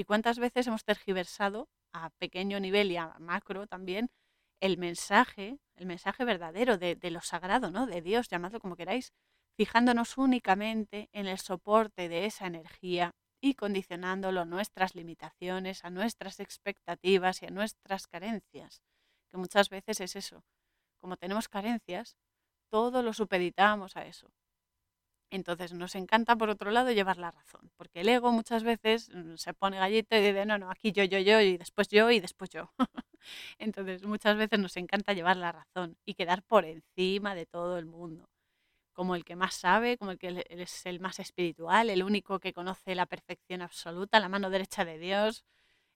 ¿Y cuántas veces hemos tergiversado a pequeño nivel y a macro también el mensaje, el mensaje verdadero de, lo sagrado, ¿no? De Dios, llamadlo como queráis, fijándonos únicamente en el soporte de esa energía y condicionándolo a nuestras limitaciones, a nuestras expectativas y a nuestras carencias, que muchas veces es eso. Como tenemos carencias, todo lo supeditamos a eso. Entonces nos encanta, por otro lado, llevar la razón, porque el ego muchas veces mm, se pone gallito y dice, no, no, aquí yo, yo, yo, y después yo, y después yo. [laughs] Entonces muchas veces nos encanta llevar la razón y quedar por encima de todo el mundo como el que más sabe, como el que es el más espiritual, el único que conoce la perfección absoluta, la mano derecha de Dios,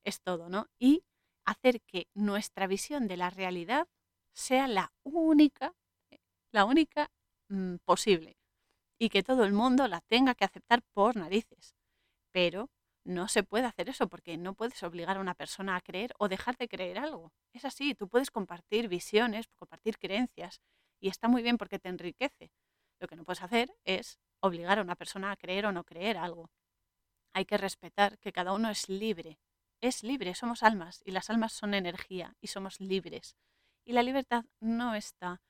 es todo, ¿no? Y hacer que nuestra visión de la realidad sea la única, la única mm, posible y que todo el mundo la tenga que aceptar por narices. Pero no se puede hacer eso porque no puedes obligar a una persona a creer o dejar de creer algo. Es así, tú puedes compartir visiones, compartir creencias y está muy bien porque te enriquece. Lo que no puedes hacer es obligar a una persona a creer o no creer algo. Hay que respetar que cada uno es libre. Es libre, somos almas y las almas son energía y somos libres. Y la libertad no está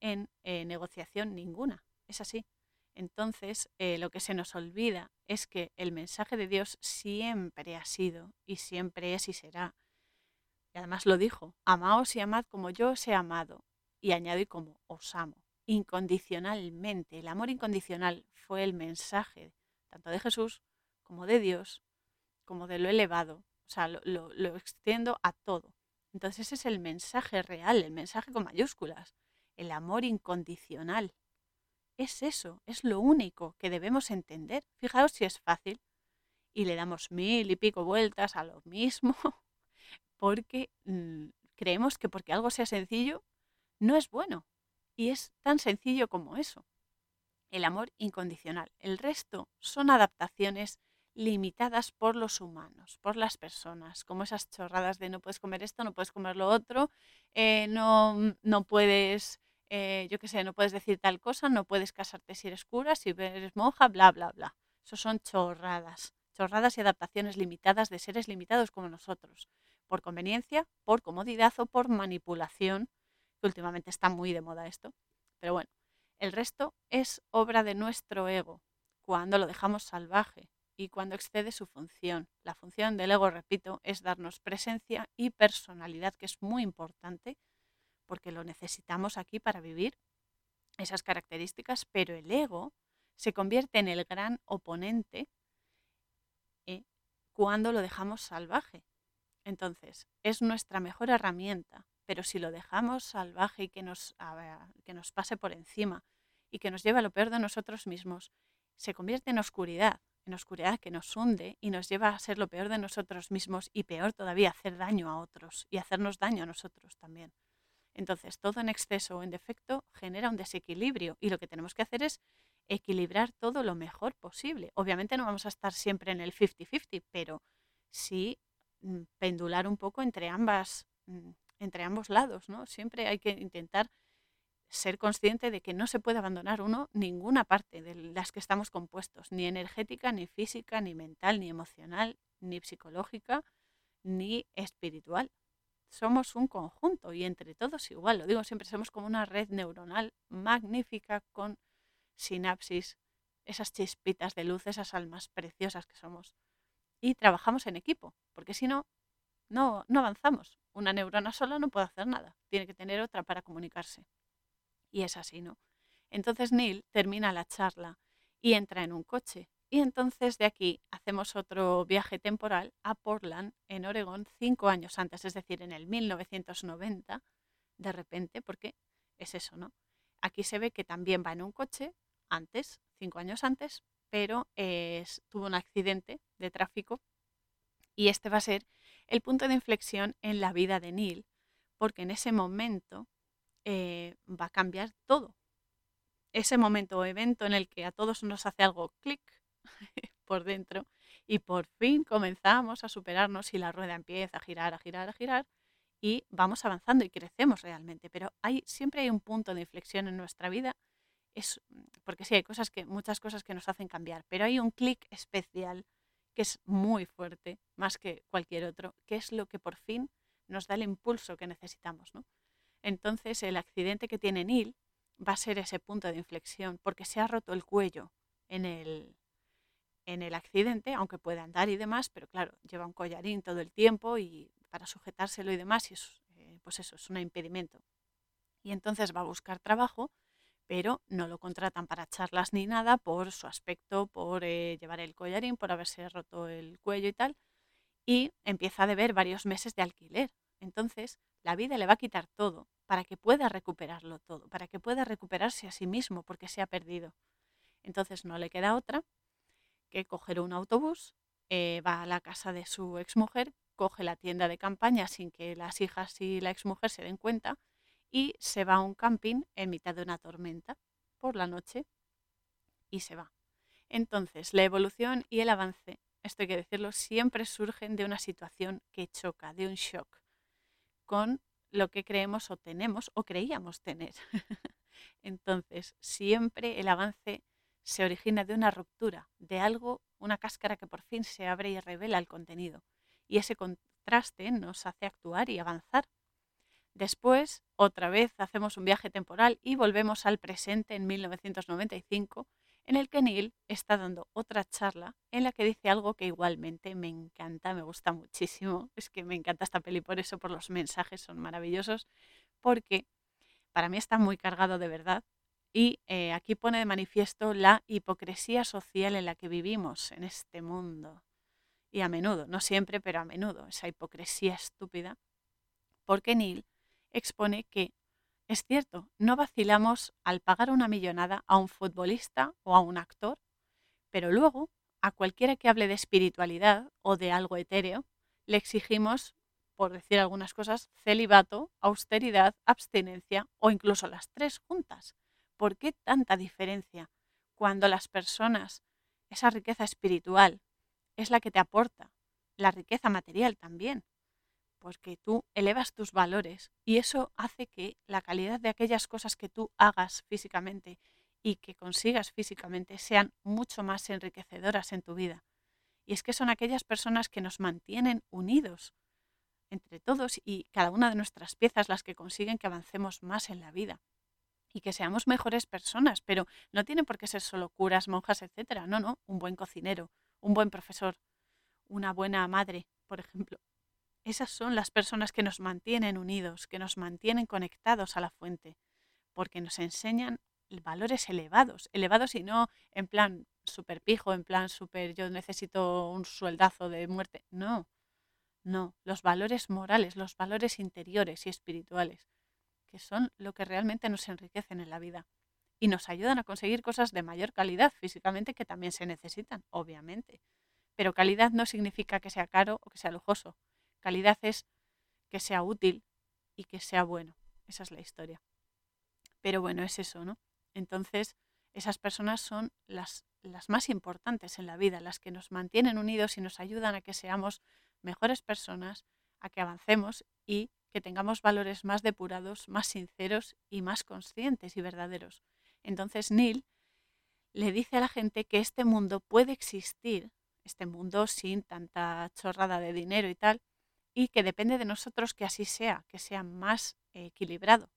en eh, negociación ninguna. Es así. Entonces, eh, lo que se nos olvida es que el mensaje de Dios siempre ha sido y siempre es y será. Y además lo dijo, amaos y amad como yo os he amado. Y añado como os amo incondicionalmente. El amor incondicional fue el mensaje tanto de Jesús como de Dios, como de lo elevado. O sea, lo, extiendo a todo. Entonces ese es el mensaje real, el mensaje con mayúsculas, el amor incondicional. Es eso, es lo único que debemos entender. Fijaos si es fácil. Y le damos mil y pico vueltas a lo mismo, [laughs] porque mm, creemos que porque algo sea sencillo, no es bueno. Y es tan sencillo como eso. El amor incondicional. El resto son adaptaciones limitadas por los humanos, por las personas, como esas chorradas de no puedes comer esto, no puedes comer lo otro, eh, no, mm, no puedes, eh, yo qué sé, no puedes decir tal cosa, no puedes casarte si eres cura, si eres monja, bla, bla, bla. Eso son chorradas, chorradas y adaptaciones limitadas de seres limitados como nosotros. por conveniencia, por comodidad o por manipulación, que últimamente está muy de moda esto. Pero bueno, el resto es obra de nuestro ego, cuando lo dejamos salvaje y cuando excede su función. La función del ego, repito, es darnos presencia y personalidad, que es muy importante porque lo necesitamos aquí para vivir esas características, pero el ego se convierte en el gran oponente ¿eh? cuando lo dejamos salvaje. Entonces, es nuestra mejor herramienta, pero si lo dejamos salvaje y que nos, que nos pase por encima y que nos lleva a lo peor de nosotros mismos, se convierte en oscuridad, en oscuridad que nos hunde y nos lleva a ser lo peor de nosotros mismos y peor todavía, hacer daño a otros y hacernos daño a nosotros también. Entonces, todo en exceso o en defecto genera un desequilibrio y lo que tenemos que hacer es equilibrar todo lo mejor posible. Obviamente no vamos a estar siempre en el 50-50, pero sí mm, pendular un poco entre ambas mm, entre ambos lados, ¿no? Siempre hay que intentar ser consciente de que no se puede abandonar uno ninguna parte de las que estamos compuestos, ni energética, ni física, ni mental, ni emocional, ni psicológica, ni espiritual somos un conjunto y entre todos igual, lo digo siempre, somos como una red neuronal magnífica con sinapsis, esas chispitas de luz, esas almas preciosas que somos. Y trabajamos en equipo, porque si no, no, no avanzamos. Una neurona sola no puede hacer nada, tiene que tener otra para comunicarse. Y es así, ¿no? Entonces Neil termina la charla y entra en un coche y entonces de aquí hacemos otro viaje temporal a Portland, en Oregón, cinco años antes, es decir, en el 1990, de repente, porque es eso, ¿no? Aquí se ve que también va en un coche antes, cinco años antes, pero tuvo un accidente de tráfico y este va a ser el punto de inflexión en la vida de Neil, porque en ese momento eh, va a cambiar todo. Ese momento o evento en el que a todos nos hace algo clic, [laughs] por dentro y por fin comenzamos a superarnos y la rueda empieza a girar, a girar, a girar y vamos avanzando y crecemos realmente. Pero hay, siempre hay un punto de inflexión en nuestra vida, es, porque sí, hay cosas que, muchas cosas que nos hacen cambiar, pero hay un clic especial que es muy fuerte, más que cualquier otro, que es lo que por fin nos da el impulso que necesitamos. ¿no? Entonces el accidente que tiene Neil va a ser ese punto de inflexión, porque se ha roto el cuello en el, en el accidente, aunque puede andar y demás, pero claro, lleva un collarín todo el tiempo y para sujetárselo y demás, y eh, pues eso, es un impedimento. Y entonces va a buscar trabajo, pero no lo contratan para charlas ni nada por su aspecto, por eh, llevar el collarín, por haberse roto el cuello y tal, y empieza a deber varios meses de alquiler. Entonces, la vida le va a quitar todo para que pueda recuperarlo todo, para que pueda recuperarse a sí mismo porque se ha perdido. Entonces no le queda otra que coger un autobús, eh, va a la casa de su exmujer, coge la tienda de campaña sin que las hijas y la exmujer se den cuenta y se va a un camping en mitad de una tormenta por la noche y se va. Entonces, la evolución y el avance, esto hay que decirlo, siempre surgen de una situación que choca, de un shock, con lo que creemos o tenemos o creíamos tener. [laughs] Entonces, siempre el avance se origina de una ruptura, de algo, una cáscara que por fin se abre y revela el contenido. Y ese contraste nos hace actuar y avanzar. Después, otra vez, hacemos un viaje temporal y volvemos al presente en 1995, en el que Neil está dando otra charla en la que dice algo que igualmente me encanta, me gusta muchísimo. Es que me encanta esta peli por eso, por los mensajes, son maravillosos, porque para mí está muy cargado de verdad y eh, aquí pone de manifiesto la hipocresía social en la que vivimos en este mundo. Y a menudo, no siempre, pero a menudo, esa hipocresía estúpida. Porque Neil expone que, es cierto, no vacilamos al pagar una millonada a un futbolista o a un actor, pero luego, a cualquiera que hable de espiritualidad o de algo etéreo, le exigimos, por decir algunas cosas, celibato, austeridad, abstinencia o incluso las tres juntas ¿Por qué tanta diferencia cuando las personas, esa riqueza espiritual, es la que te aporta, la riqueza material también? Porque tú elevas tus valores y eso hace que la calidad de aquellas cosas que tú hagas físicamente y que consigas físicamente sean mucho más enriquecedoras en tu vida. Y es que son aquellas personas que nos mantienen unidos. entre todos y cada una de nuestras piezas las que consiguen que avancemos más en la vida y que seamos mejores personas, pero no tiene por qué ser solo curas, monjas, etcétera. No, no, un buen cocinero, un buen profesor, una buena madre, por ejemplo. Esas son las personas que nos mantienen unidos, que nos mantienen conectados a la fuente, porque nos enseñan valores elevados, elevados y no en plan súper pijo, en plan súper yo necesito un sueldazo de muerte. No, no, los valores morales, los valores interiores y espirituales, que son lo que realmente nos enriquecen en la vida y nos ayudan a conseguir cosas de mayor calidad físicamente que también se necesitan, obviamente. Pero calidad no significa que sea caro o que sea lujoso. Calidad es que sea útil y que sea bueno. Esa es la historia. Pero bueno, es eso, ¿no? Entonces, esas personas son las, las más importantes en la vida, las que nos mantienen unidos y nos ayudan a que seamos mejores personas, a que avancemos y que tengamos valores más depurados, más sinceros y más conscientes y verdaderos. Entonces Neil le dice a la gente que este mundo puede existir, este mundo sin tanta chorrada de dinero y tal, y que depende de nosotros que así sea, que sea más equilibrado.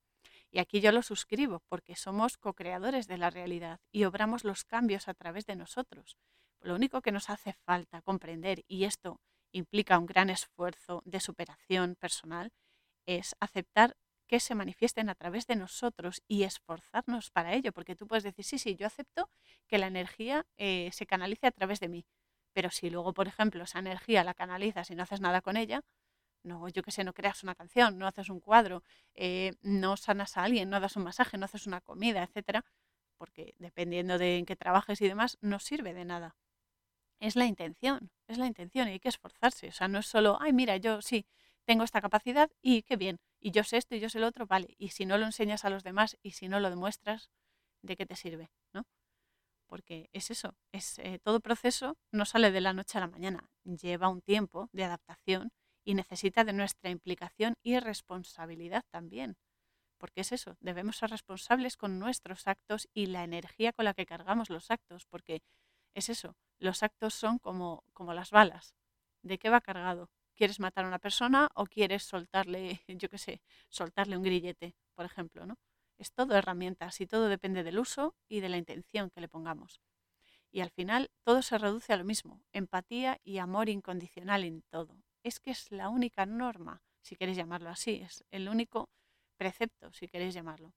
Y aquí yo lo suscribo porque somos co-creadores de la realidad y obramos los cambios a través de nosotros. Lo único que nos hace falta comprender, y esto implica un gran esfuerzo de superación personal, es aceptar que se manifiesten a través de nosotros y esforzarnos para ello, porque tú puedes decir, sí, sí, yo acepto que la energía eh, se canalice a través de mí, pero si luego, por ejemplo, esa energía la canalizas y no haces nada con ella, no, yo qué sé, no creas una canción, no haces un cuadro, eh, no sanas a alguien, no das un masaje, no haces una comida, etcétera, porque dependiendo de en qué trabajes y demás, no sirve de nada es la intención, es la intención y hay que esforzarse. O sea, no es solo, ay, mira, yo sí, tengo esta capacidad y qué bien, y yo sé esto y yo sé lo otro, vale. Y si no lo enseñas a los demás y si no lo demuestras, ¿de qué te sirve? ¿No? Porque es eso, es eh, todo proceso no sale de la noche a la mañana, lleva un tiempo de adaptación y necesita de nuestra implicación y responsabilidad también. Porque es eso, debemos ser responsables con nuestros actos y la energía con la que cargamos los actos, porque es eso, los actos son como, como las balas. ¿De qué va cargado? ¿Quieres matar a una persona o quieres soltarle, [laughs] yo qué sé, soltarle un grillete, por ejemplo, ¿no? Es todo herramientas y todo depende del uso y de la intención que le pongamos. Y al final todo se reduce a lo mismo, empatía y amor incondicional en todo. Es que es la única norma, si queréis llamarlo así, es el único precepto, si queréis llamarlo.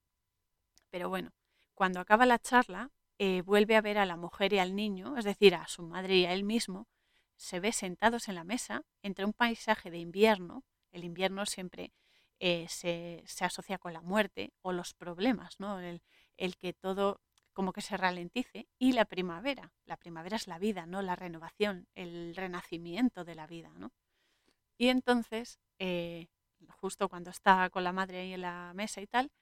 Pero bueno, cuando acaba la charla, eh, vuelve a ver a la mujer y al niño, es decir, a su madre y a él mismo, se ve sentados en la mesa entre un paisaje de invierno, el invierno siempre eh, se, asocia con la muerte o los problemas, ¿no? el, el, que todo como que se ralentice, y la primavera. La primavera es la vida, ¿no? la renovación, el renacimiento de la vida. ¿no? Y entonces, eh, justo cuando está con la madre ahí en la mesa y tal,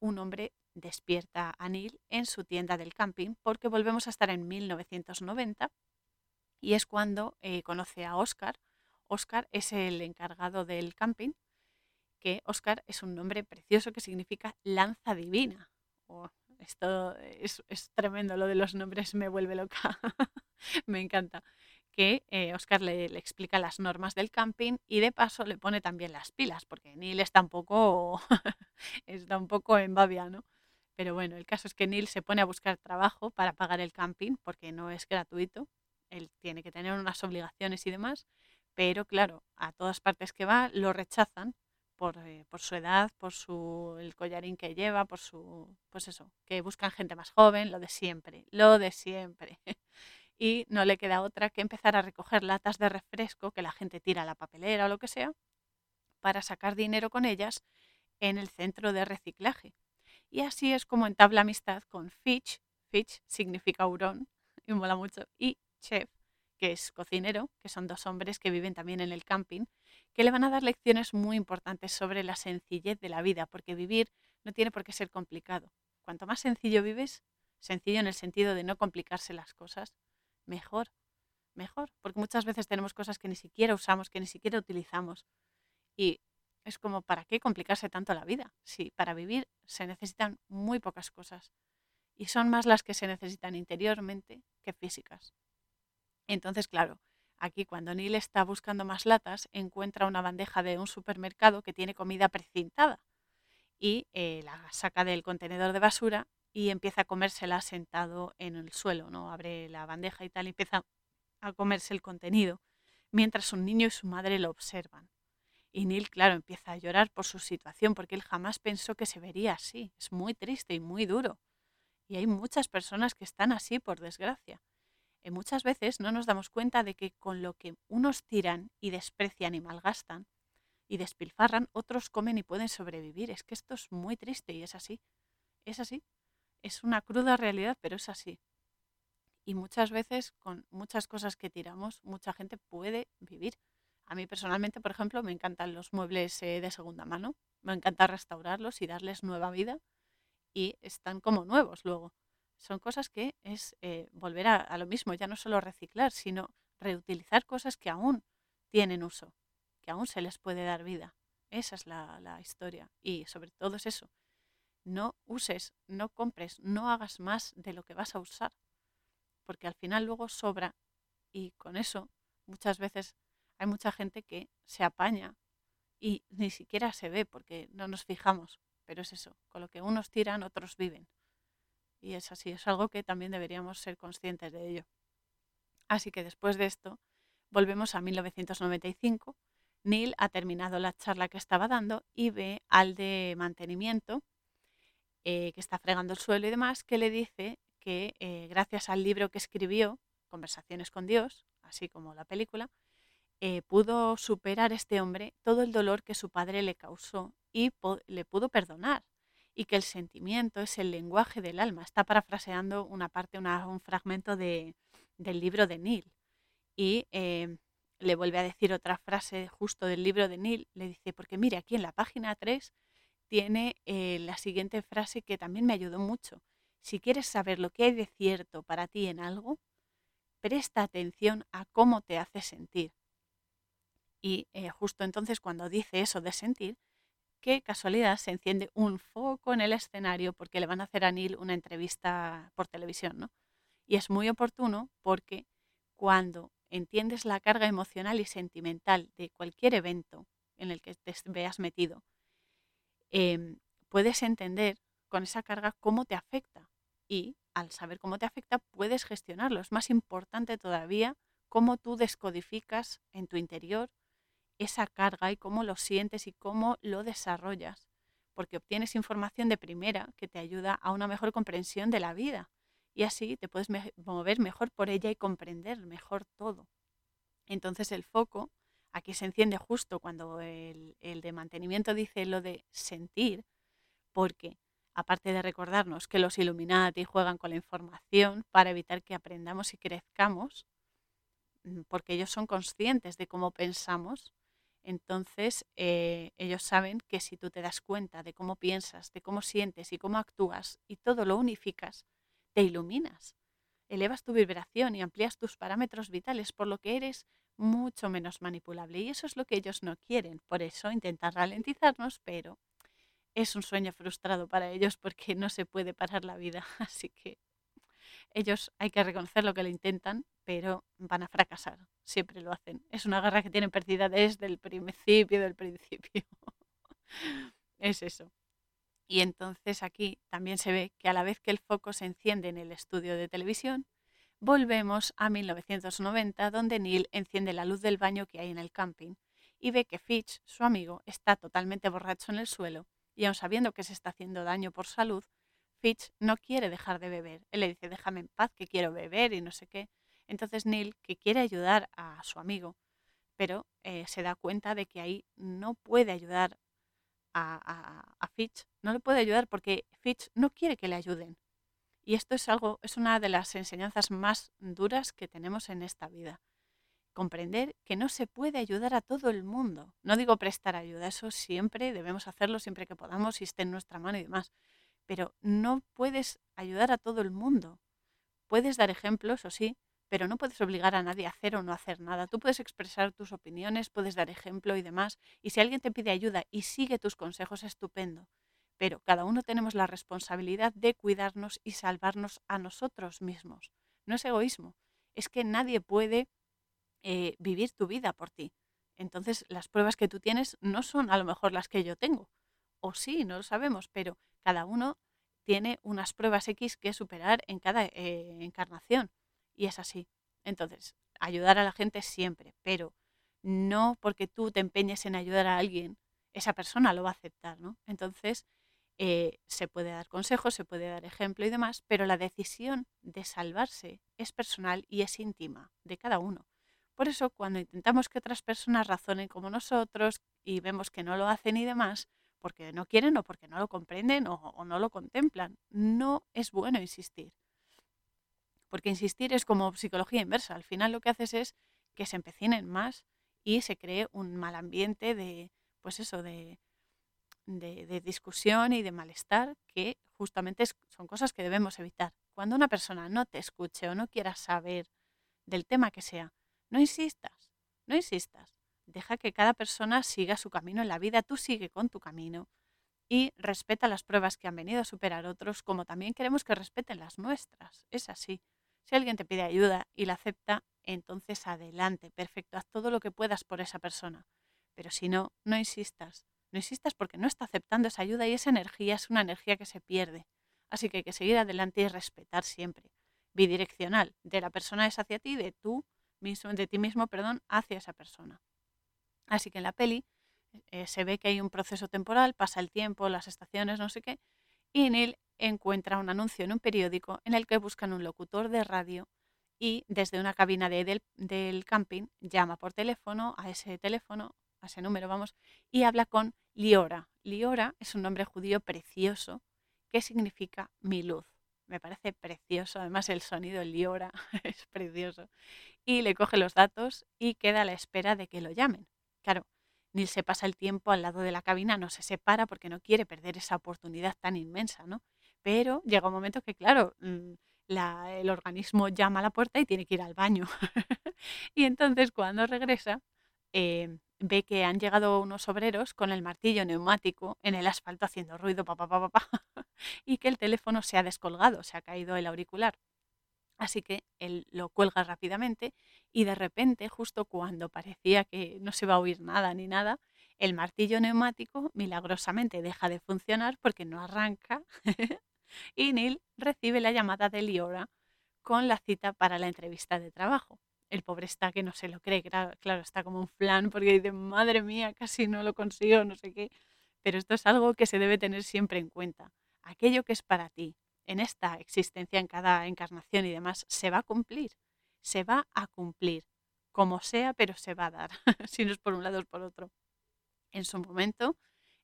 un hombre despierta a Neil en su tienda del camping porque volvemos a estar en 1990 y es cuando eh, conoce a Oscar. Oscar es el encargado del camping, que Oscar es un nombre precioso que significa lanza divina. Oh, esto es, tremendo, lo de los nombres me vuelve loca, [laughs] me encanta. Que eh, Oscar le, le, explica las normas del camping y de paso le pone también las pilas, porque Neil está un poco, [laughs] está un poco en babia, ¿no? Pero bueno, el caso es que Neil se pone a buscar trabajo para pagar el camping porque no es gratuito. Él tiene que tener unas obligaciones y demás. Pero claro, a todas partes que va lo rechazan por, eh, por su edad, por su, el collarín que lleva, por su, pues eso, que buscan gente más joven, lo de siempre, lo de siempre. [laughs] y no le queda otra que empezar a recoger latas de refresco que la gente tira a la papelera o lo que sea, para sacar dinero con ellas en el centro de reciclaje. Y así es como entabla amistad con Fitch. Fitch significa hurón y mola mucho. Y Chef, que es cocinero, que son dos hombres que viven también en el camping, que le van a dar lecciones muy importantes sobre la sencillez de la vida, porque vivir no tiene por qué ser complicado. Cuanto más sencillo vives, sencillo en el sentido de no complicarse las cosas, mejor, mejor, porque muchas veces tenemos cosas que ni siquiera usamos, que ni siquiera utilizamos. Y es como, ¿para qué complicarse tanto la vida? Si para vivir se necesitan muy pocas cosas y son más las que se necesitan interiormente que físicas. Entonces, claro, Aquí cuando Neil está buscando más latas, encuentra una bandeja de un supermercado que tiene comida precintada y eh, la saca del contenedor de basura y empieza a comérsela sentado en el suelo, ¿no? Abre la bandeja y tal y empieza a comerse el contenido, mientras un niño y su madre lo observan. Y Neil, claro, empieza a llorar por su situación porque él jamás pensó que se vería así. Es muy triste y muy duro. Y hay muchas personas que están así, por desgracia. Y muchas veces no nos damos cuenta de que con lo que unos tiran y desprecian y malgastan y despilfarran, otros comen y pueden sobrevivir. Es que esto es muy triste y es así. Es así. Es una cruda realidad, pero es así. Y muchas veces con muchas cosas que tiramos, mucha gente puede vivir. A mí personalmente, por ejemplo, me encantan los muebles eh, de segunda mano, me encanta restaurarlos y darles nueva vida y están como nuevos luego. Son cosas que es eh, volver a, lo mismo, ya no solo reciclar, sino reutilizar cosas que aún tienen uso, que aún se les puede dar vida. Esa es la, la historia y sobre todo es eso. No uses, no compres, no hagas más de lo que vas a usar, porque al final luego sobra y con eso muchas veces hay mucha gente que se apaña y ni siquiera se ve porque no nos fijamos. Pero es eso, con lo que unos tiran, otros viven. Y es así, es algo que también deberíamos ser conscientes de ello. Así que después de esto, volvemos a 1995. Neil ha terminado la charla que estaba dando y ve al de mantenimiento, eh, que está fregando el suelo y demás, que le dice que eh, gracias al libro que escribió, Conversaciones con Dios, así como la película, eh, pudo superar este hombre todo el dolor que su padre le causó y le pudo perdonar. Y que el sentimiento es el lenguaje del alma. Está parafraseando una parte, un fragmento de, del libro de Neil. Y em, le vuelve a decir otra frase justo del libro de Neil. Le dice, porque mire, aquí en la página 3 tiene eh, la siguiente frase que también me ayudó mucho. Si quieres saber lo que hay de cierto para ti en algo, presta atención a cómo te hace sentir. Y eh, justo entonces cuando dice eso de sentir, qué casualidad se enciende un foco en el escenario porque le van a hacer a Neil una entrevista por televisión, ¿no? Y es muy oportuno porque cuando entiendes la carga emocional y sentimental de cualquier evento en el que te veas metido, em, puedes entender con esa carga cómo te afecta. Y al saber cómo te afecta, puedes gestionarlo. Es más importante todavía cómo tú descodificas en tu interior esa carga y cómo lo sientes y cómo lo desarrollas, porque obtienes información de primera que te ayuda a una mejor comprensión de la vida y así te puedes mover mejor por ella y comprender mejor todo. Entonces el foco aquí se enciende justo cuando el, el de mantenimiento dice lo de sentir, porque aparte de recordarnos que los Illuminati juegan con la información para evitar que aprendamos y crezcamos, mm, porque ellos son conscientes de cómo pensamos, entonces, eh, ellos saben que si tú te das cuenta de cómo piensas, de cómo sientes y cómo actúas y todo lo unificas, te iluminas, elevas tu vibración y amplías tus parámetros vitales, por lo que eres mucho menos manipulable. Y eso es lo que ellos no quieren. Por eso intentan ralentizarnos, pero es un sueño frustrado para ellos porque no se puede parar la vida. [laughs] Así que ellos hay que reconocer lo que lo intentan, pero van a fracasar. Siempre lo hacen. Es una guerra que tienen perdida desde el principio del principio. [laughs] es eso. Y entonces aquí también se ve que a la vez que el foco se enciende en el estudio de televisión, volvemos a 1990, donde Neil enciende la luz del baño que hay en el camping y ve que Fitch, su amigo, está totalmente borracho en el suelo y aun sabiendo que se está haciendo daño por salud, Fitch no quiere dejar de beber. Él le dice, déjame en paz, que quiero beber y no sé qué. Entonces Neil, que quiere ayudar a su amigo, pero eh, se da cuenta de que ahí no puede ayudar a, a, Fitch, no le puede ayudar porque Fitch no quiere que le ayuden. Y esto es algo, es una de las enseñanzas más duras que tenemos en esta vida. Comprender que no se puede ayudar a todo el mundo. No digo prestar ayuda, eso siempre debemos hacerlo siempre que podamos y esté en nuestra mano y demás. Pero no puedes ayudar a todo el mundo. Puedes dar ejemplos, o sí, pero no puedes obligar a nadie a hacer o no hacer nada. Tú puedes expresar tus opiniones, puedes dar ejemplo y demás. Y si alguien te pide ayuda y sigue tus consejos, estupendo. Pero cada uno tenemos la responsabilidad de cuidarnos y salvarnos a nosotros mismos. No es egoísmo. Es que nadie puede eh, vivir tu vida por ti. Entonces, las pruebas que tú tienes no son a lo mejor las que yo tengo. O sí, no lo sabemos, pero cada uno tiene unas pruebas X que superar en cada eh, encarnación. Y es así. Entonces, ayudar a la gente siempre, pero no porque tú te empeñes en ayudar a alguien, esa persona lo va a aceptar, ¿no? Entonces, eh, se puede dar consejos, se puede dar ejemplo y demás, pero la decisión de salvarse es personal y es íntima de cada uno. Por eso, cuando intentamos que otras personas razonen como nosotros y vemos que no lo hacen y demás, porque no quieren o porque no lo comprenden o, no lo contemplan, no es bueno insistir. Porque insistir es como psicología inversa. Al final lo que haces es que se empecinen más y se cree un mal ambiente de, pues eso, de, de, discusión y de malestar que justamente son cosas que debemos evitar. Cuando una persona no te escuche o no quiera saber del tema que sea, no insistas, no insistas. Deja que cada persona siga su camino en la vida, tú sigue con tu camino y respeta las pruebas que han venido a superar otros, como también queremos que respeten las nuestras. Es así. Si alguien te pide ayuda y la acepta, entonces adelante, perfecto, haz todo lo que puedas por esa persona. Pero si no, no insistas. No insistas porque no está aceptando esa ayuda y esa energía es una energía que se pierde. Así que hay que seguir adelante y respetar siempre. Bidireccional, de la persona es hacia ti, de tú mismo, de ti mismo, perdón, hacia esa persona. Así que en la peli eh, se ve que hay un proceso temporal, pasa el tiempo, las estaciones, no sé qué, y Neil encuentra un anuncio en un periódico en el que buscan un locutor de radio y desde una cabina de, del, camping llama por teléfono a ese teléfono, a ese número, vamos, y habla con Liora. Liora es un nombre judío precioso que significa mi luz. Me parece precioso, además el sonido Liora [laughs] es precioso. Y le coge los datos y queda a la espera de que lo llamen. Claro, Neil se pasa el tiempo al lado de la cabina, no se separa porque no quiere perder esa oportunidad tan inmensa, ¿no? Pero llega un momento que, claro, mm, el organismo llama a la puerta y tiene que ir al baño. [laughs] y entonces cuando regresa, em, ve que han llegado unos obreros con el martillo neumático en el asfalto haciendo ruido, papá, [laughs] y que el teléfono se ha descolgado, se ha caído el auricular. Así que él lo cuelga rápidamente y de repente, justo cuando parecía que no se va a oír nada ni nada, el martillo neumático milagrosamente deja de funcionar porque no arranca [laughs] y Neil recibe la llamada de Liora con la cita para la entrevista de trabajo. El pobre está que no se lo cree, claro, está como un flan porque dice, madre mía, casi no lo consigo, no sé qué. Pero esto es algo que se debe tener siempre en cuenta. Aquello que es para ti, en esta existencia, en cada encarnación y demás, se va a cumplir, se va a cumplir, como sea, pero se va a dar, [laughs] si no es por un lado es por otro. En su momento,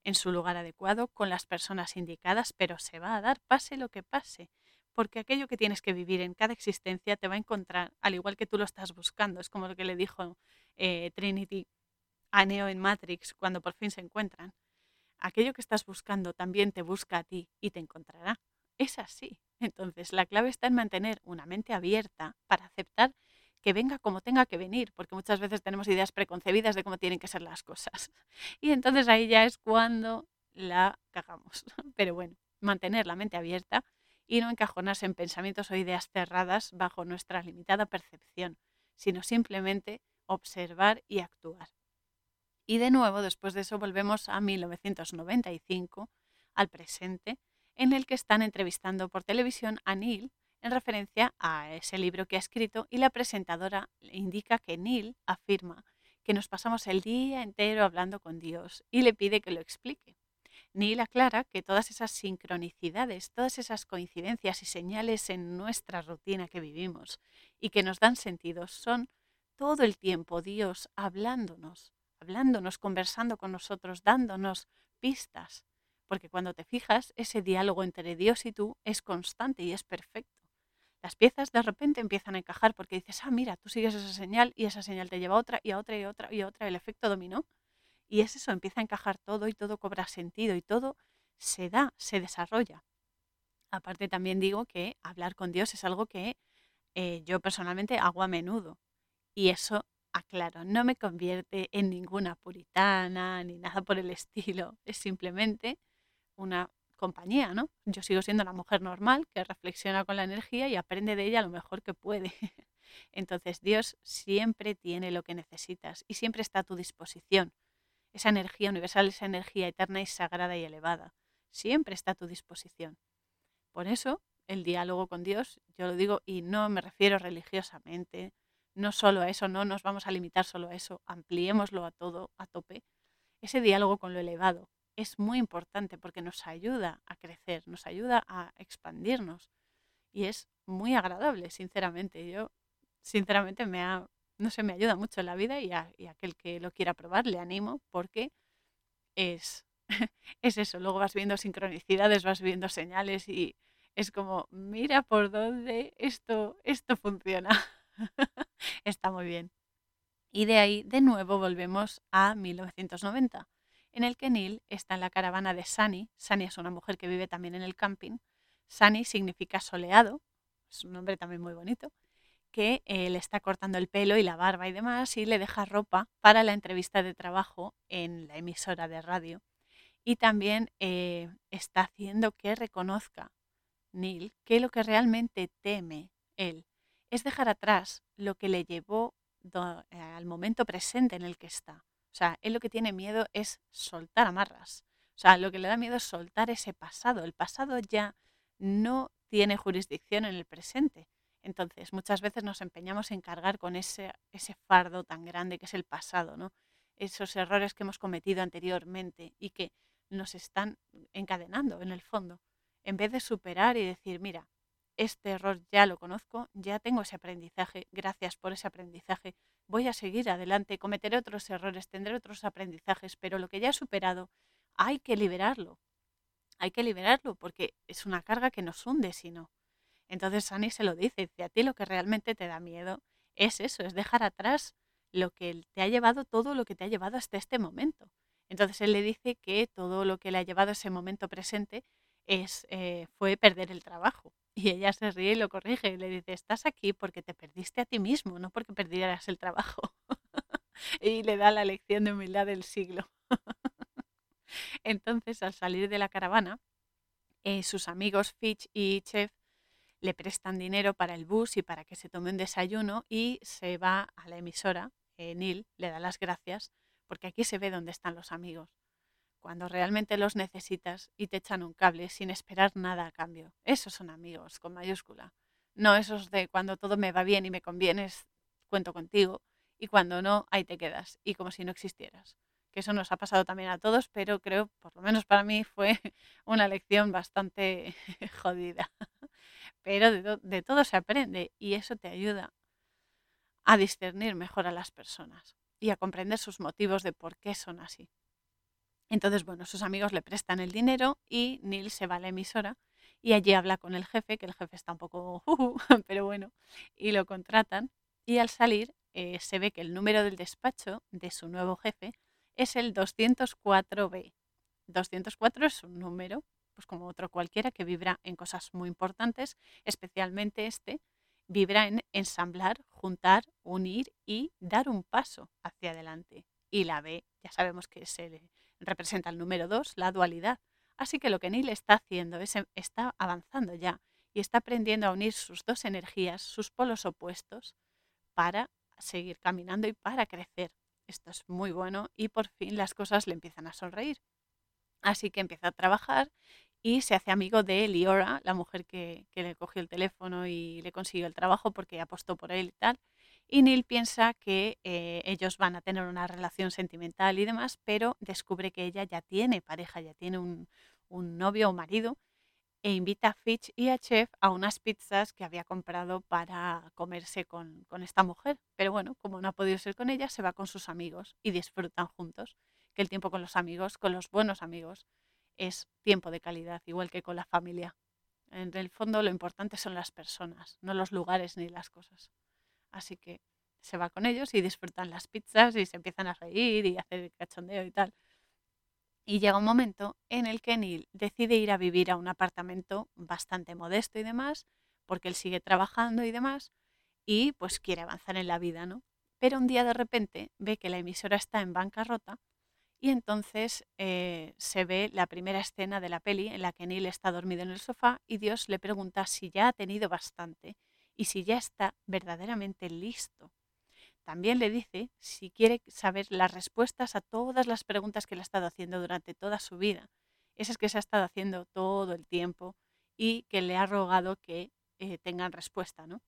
en su lugar adecuado, con las personas indicadas, pero se va a dar, pase lo que pase, porque aquello que tienes que vivir en cada existencia te va a encontrar, al igual que tú lo estás buscando. Es como lo que le dijo eh, Trinity a Neo en Matrix cuando por fin se encuentran. Aquello que estás buscando también te busca a ti y te encontrará. Es así. Entonces, la clave está en mantener una mente abierta para aceptar que venga como tenga que venir, porque muchas veces tenemos ideas preconcebidas de cómo tienen que ser las cosas. [laughs] Y entonces ahí ya es cuando la cagamos. [laughs] Pero bueno, mantener la mente abierta y no encajonarse en pensamientos o ideas cerradas bajo nuestra limitada percepción, sino simplemente observar y actuar. Y de nuevo, después de eso, volvemos a 1995, al presente, en el que están entrevistando por televisión a Neil en referencia a ese libro que ha escrito y la presentadora indica que Neil afirma que nos pasamos el día entero hablando con Dios y le pide que lo explique. Neil aclara que todas esas sincronicidades, todas esas coincidencias y señales en nuestra rutina que vivimos y que nos dan sentido son todo el tiempo Dios hablándonos, hablándonos, conversando con nosotros, dándonos pistas porque cuando te fijas, ese diálogo entre Dios y tú es constante y es perfecto. Las piezas de repente empiezan a encajar porque dices, ah, mira, tú sigues esa señal y esa señal te lleva a otra y a otra y a otra y a otra, el efecto dominó. Y es eso, empieza a encajar todo y todo cobra sentido y todo se da, se desarrolla. Aparte también digo que hablar con Dios es algo que eh, yo personalmente hago a menudo. Y eso, aclaro, no me convierte en ninguna puritana ni nada por el estilo. Es simplemente una compañía, ¿no? Yo sigo siendo una mujer normal que reflexiona con la energía y aprende de ella lo mejor que puede. [laughs] Entonces Dios siempre tiene lo que necesitas y siempre está a tu disposición. Esa energía universal, esa energía eterna y sagrada y elevada, siempre está a tu disposición. Por eso el diálogo con Dios, yo lo digo y no me refiero religiosamente, no solo a eso, no nos vamos a limitar solo a eso, ampliémoslo a todo, a tope. Ese diálogo con lo elevado es muy importante porque nos ayuda a crecer, nos ayuda a expandirnos y es muy agradable, sinceramente. Yo, sinceramente, me ha, no sé, me ayuda mucho en la vida y, a, aquel que lo quiera probar le animo porque es, [laughs] es eso. Luego vas viendo sincronicidades, vas viendo señales y es como, mira por dónde esto, esto funciona. [laughs] Está muy bien. Y de ahí, de nuevo, volvemos a 1990, en el que Neil está en la caravana de Sunny. Sunny es una mujer que vive también en el camping. Sunny significa soleado, es un nombre también muy bonito, que eh, le está cortando el pelo y la barba y demás y le deja ropa para la entrevista de trabajo en la emisora de radio. Y también eh, está haciendo que reconozca Neil que lo que realmente teme él es dejar atrás lo que le llevó eh, al momento presente en el que está. O sea, él lo que tiene miedo es soltar amarras. O sea, lo que le da miedo es soltar ese pasado. El pasado ya no tiene jurisdicción en el presente. Entonces, muchas veces nos empeñamos en cargar con ese, ese fardo tan grande que es el pasado, ¿no? Esos errores que hemos cometido anteriormente y que nos están encadenando en el fondo. En vez de superar y decir, mira, este error ya lo conozco, ya tengo ese aprendizaje, gracias por ese aprendizaje, voy a seguir adelante, cometeré otros errores, tendré otros aprendizajes, pero lo que ya he superado hay que liberarlo. Hay que liberarlo porque es una carga que nos hunde si no. Entonces Sani se lo dice, dice, a ti lo que realmente te da miedo es eso, es dejar atrás lo que te ha llevado, todo lo que te ha llevado hasta este momento. Entonces él le dice que todo lo que le ha llevado a ese momento presente es, eh, fue perder el trabajo. Y ella se ríe y lo corrige y le dice, estás aquí porque te perdiste a ti mismo, no porque perdieras el trabajo. [laughs] y le da la lección de humildad del siglo. [laughs] Entonces, al salir de la caravana, eh, sus amigos Fitch y Chef le prestan dinero para el bus y para que se tome un desayuno y se va a la emisora. Eh, Neil le da las gracias porque aquí se ve dónde están los amigos cuando realmente los necesitas y te echan un cable sin esperar nada a cambio. Esos son amigos con mayúscula. No esos de cuando todo me va bien y me convienes, cuento contigo, y cuando no, ahí te quedas, y como si no existieras. Que eso nos ha pasado también a todos, pero creo, por lo menos para mí, fue [laughs] una lección bastante [laughs] jodida. Pero de, de todo se aprende y eso te ayuda a discernir mejor a las personas y a comprender sus motivos de por qué son así. Entonces, bueno, sus amigos le prestan el dinero y Neil se va a la emisora y allí habla con el jefe, que el jefe está un poco, [laughs] pero bueno, y lo contratan. Y al salir eh, se ve que el número del despacho de su nuevo jefe es el 204B. 204 es un número, pues como otro cualquiera, que vibra en cosas muy importantes, especialmente este, vibra en ensamblar, juntar, unir y dar un paso hacia adelante. Y la B, ya sabemos que es el, representa el número 2, la dualidad. Así que lo que Neil está haciendo es em, está avanzando ya y está aprendiendo a unir sus dos energías, sus polos opuestos, para seguir caminando y para crecer. Esto es muy bueno y por fin las cosas le empiezan a sonreír. Así que empieza a trabajar y se hace amigo de Liora, la mujer que, que le cogió el teléfono y le consiguió el trabajo porque apostó por él y tal. Y Neil piensa que eh, ellos van a tener una relación sentimental y demás, pero descubre que ella ya tiene pareja, ya tiene un, novio o marido, e invita a Fitch y a Chef a unas pizzas que había comprado para comerse con, con esta mujer. Pero bueno, como no ha podido ser con ella, se va con sus amigos y disfrutan juntos. Que el tiempo con los amigos, con los buenos amigos, es tiempo de calidad, igual que con la familia. En el fondo lo importante son las personas, no los lugares ni las cosas. Así que se va con ellos y disfrutan las pizzas y se empiezan a reír y hacer cachondeo y tal. Y llega un momento en el que Neil decide ir a vivir a un apartamento bastante modesto y demás, porque él sigue trabajando y demás, y pues quiere avanzar en la vida, ¿no? Pero un día de repente ve que la emisora está en bancarrota y entonces eh, se ve la primera escena de la peli en la que Neil está dormido en el sofá y Dios le pregunta si ya ha tenido bastante y si ya está verdaderamente listo. También le dice si quiere saber las respuestas a todas las preguntas que le ha estado haciendo durante toda su vida, esas que se ha estado haciendo todo el tiempo y que le ha rogado que eh, tengan respuesta, ¿no?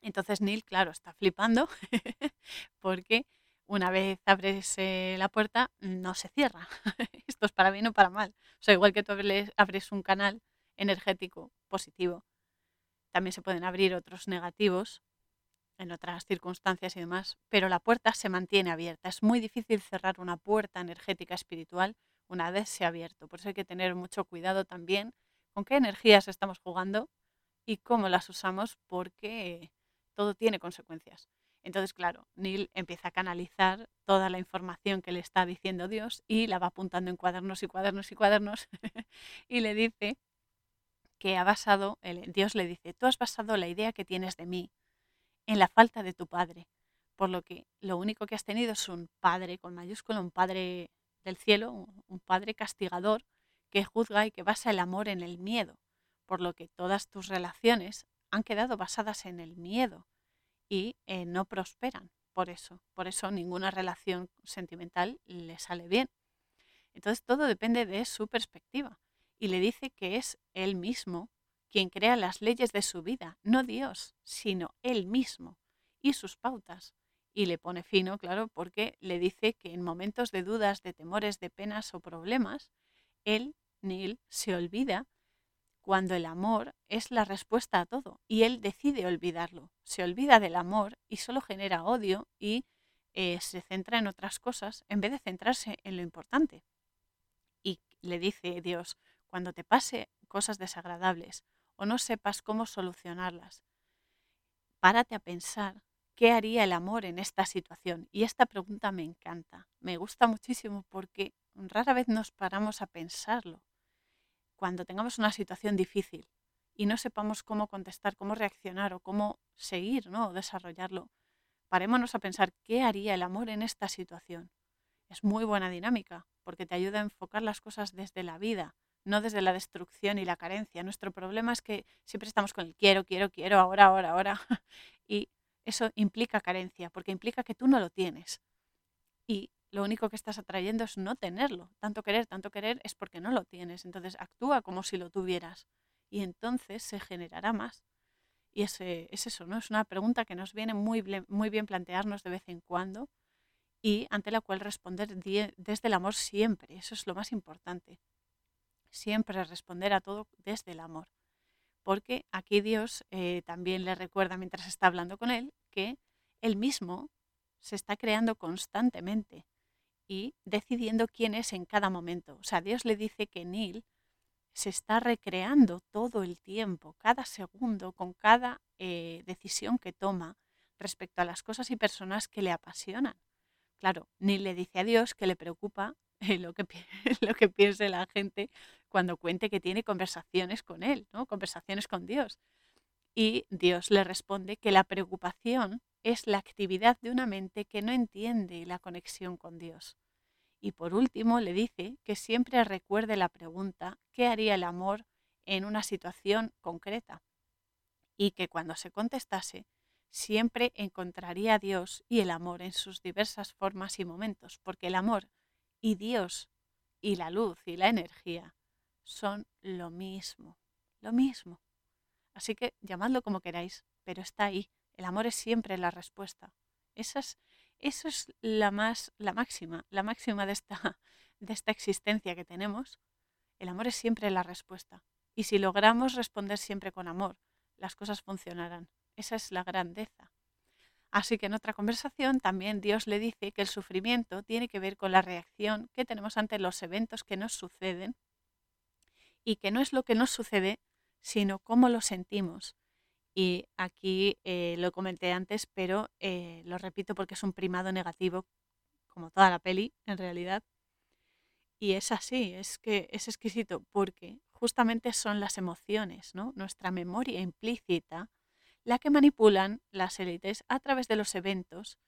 Entonces Neil, claro, está flipando [laughs] porque una vez abres eh, la puerta no se cierra. [laughs] Esto es para bien o para mal. O sea, igual que tú abres un canal energético positivo, también se pueden abrir otros negativos en otras circunstancias y demás, pero la puerta se mantiene abierta. Es muy difícil cerrar una puerta energética espiritual una vez se ha abierto. Por eso hay que tener mucho cuidado también con qué energías estamos jugando y cómo las usamos porque todo tiene consecuencias. Entonces, claro, Neil empieza a canalizar toda la información que le está diciendo Dios y la va apuntando en cuadernos y cuadernos y cuadernos [laughs] y le dice que ha basado, Dios le dice, tú has basado la idea que tienes de mí en la falta de tu padre, por lo que lo único que has tenido es un padre con mayúscula, un padre del cielo, un padre castigador que juzga y que basa el amor en el miedo, por lo que todas tus relaciones han quedado basadas en el miedo y eh, no prosperan por eso. Por eso ninguna relación sentimental le sale bien. Entonces todo depende de su perspectiva y le dice que es él mismo quien crea las leyes de su vida, no Dios, sino él mismo y sus pautas. Y le pone fino, claro, porque le dice que en momentos de dudas, de temores, de penas o problemas, él, Neil, se olvida cuando el amor es la respuesta a todo y él decide olvidarlo. Se olvida del amor y solo genera odio y eh, se centra en otras cosas en vez de centrarse en lo importante. Y le dice Dios, cuando te pase cosas desagradables o no sepas cómo solucionarlas, párate a pensar qué haría el amor en esta situación. Y esta pregunta me encanta, me gusta muchísimo porque rara vez nos paramos a pensarlo cuando tengamos una situación difícil y no sepamos cómo contestar, cómo reaccionar o cómo seguir, ¿no? O desarrollarlo, parémonos a pensar qué haría el amor en esta situación. Es muy buena dinámica porque te ayuda a enfocar las cosas desde la vida, no desde la destrucción y la carencia. Nuestro problema es que siempre estamos con el quiero, quiero, quiero, ahora, ahora, ahora. [laughs] y eso implica carencia, porque implica que tú no lo tienes. Y lo único que estás atrayendo es no tenerlo. Tanto querer, tanto querer es porque no lo tienes. Entonces actúa como si lo tuvieras y entonces se generará más. Y ese, es eso, ¿no? Es una pregunta que nos viene muy, muy bien plantearnos de vez en cuando y ante la cual responder desde el amor siempre. Eso es lo más importante. Siempre responder a todo desde el amor. Porque aquí Dios eh, también le recuerda mientras está hablando con él que él mismo se está creando constantemente y decidiendo quién es en cada momento. O sea, Dios le dice que Neil se está recreando todo el tiempo, cada segundo, con cada eh, decisión que toma respecto a las cosas y personas que le apasionan. Claro, Neil le dice a Dios que le preocupa [laughs] lo, que, lo que piense la gente cuando cuente que tiene conversaciones con él, ¿no? conversaciones con Dios. Y Dios le responde que la preocupación es la actividad de una mente que no entiende la conexión con Dios. Y por último, le dice que siempre recuerde la pregunta, ¿qué haría el amor en una situación concreta? Y que cuando se contestase, siempre encontraría a Dios y el amor en sus diversas formas y momentos, porque el amor y Dios y la luz y la energía son lo mismo, lo mismo. Así que llamadlo como queráis, pero está ahí, el amor es siempre la respuesta. Esa es, eso es la, más, la máxima, la máxima de esta, [laughs] de esta existencia que tenemos. El amor es siempre la respuesta. Y si logramos responder siempre con amor, las cosas funcionarán. Esa es la grandeza. Así que en otra conversación también Dios le dice que el sufrimiento tiene que ver con la reacción que tenemos ante los eventos que nos suceden y que no es lo que nos sucede, sino cómo lo sentimos y aquí eh, lo comenté antes, pero eh, lo repito porque es un primado negativo, como toda la peli, en realidad. Y es así, es que es exquisito, porque justamente son las emociones, ¿no? nuestra memoria implícita, la que manipulan las élites a través de los eventos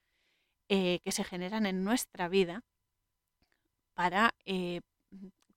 eh, que se generan en nuestra vida para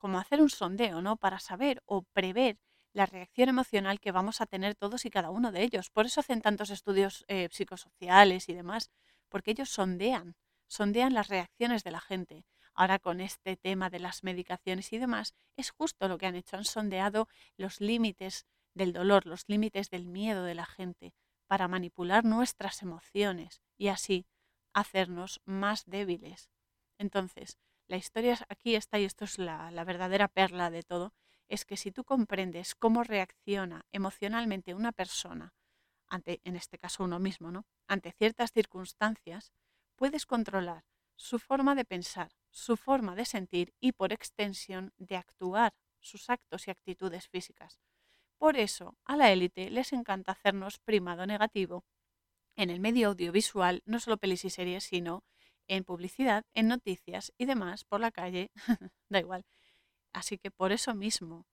como hacer un sondeo, ¿no? Para saber o prever la reacción emocional que vamos a tener todos y cada uno de ellos. Por eso hacen tantos estudios eh, psicosociales y demás, porque ellos sondean, sondean las reacciones de la gente. Ahora con este tema de las medicaciones y demás, es justo lo que han hecho, han sondeado los límites del dolor, los límites del miedo de la gente, para manipular nuestras emociones y así hacernos más débiles. Entonces, la historia aquí está, y esto es la, la verdadera perla de todo, es que si tú comprendes cómo reacciona emocionalmente una persona, ante, en este caso uno mismo, ¿no? ante ciertas circunstancias, puedes controlar su forma de pensar, su forma de sentir y por extensión de actuar, sus actos y actitudes físicas. Por eso a la élite les encanta hacernos primado negativo en el medio audiovisual, no solo pelis y series, sino en publicidad, en noticias y demás por la calle, [laughs] da igual. Así que por eso mismo,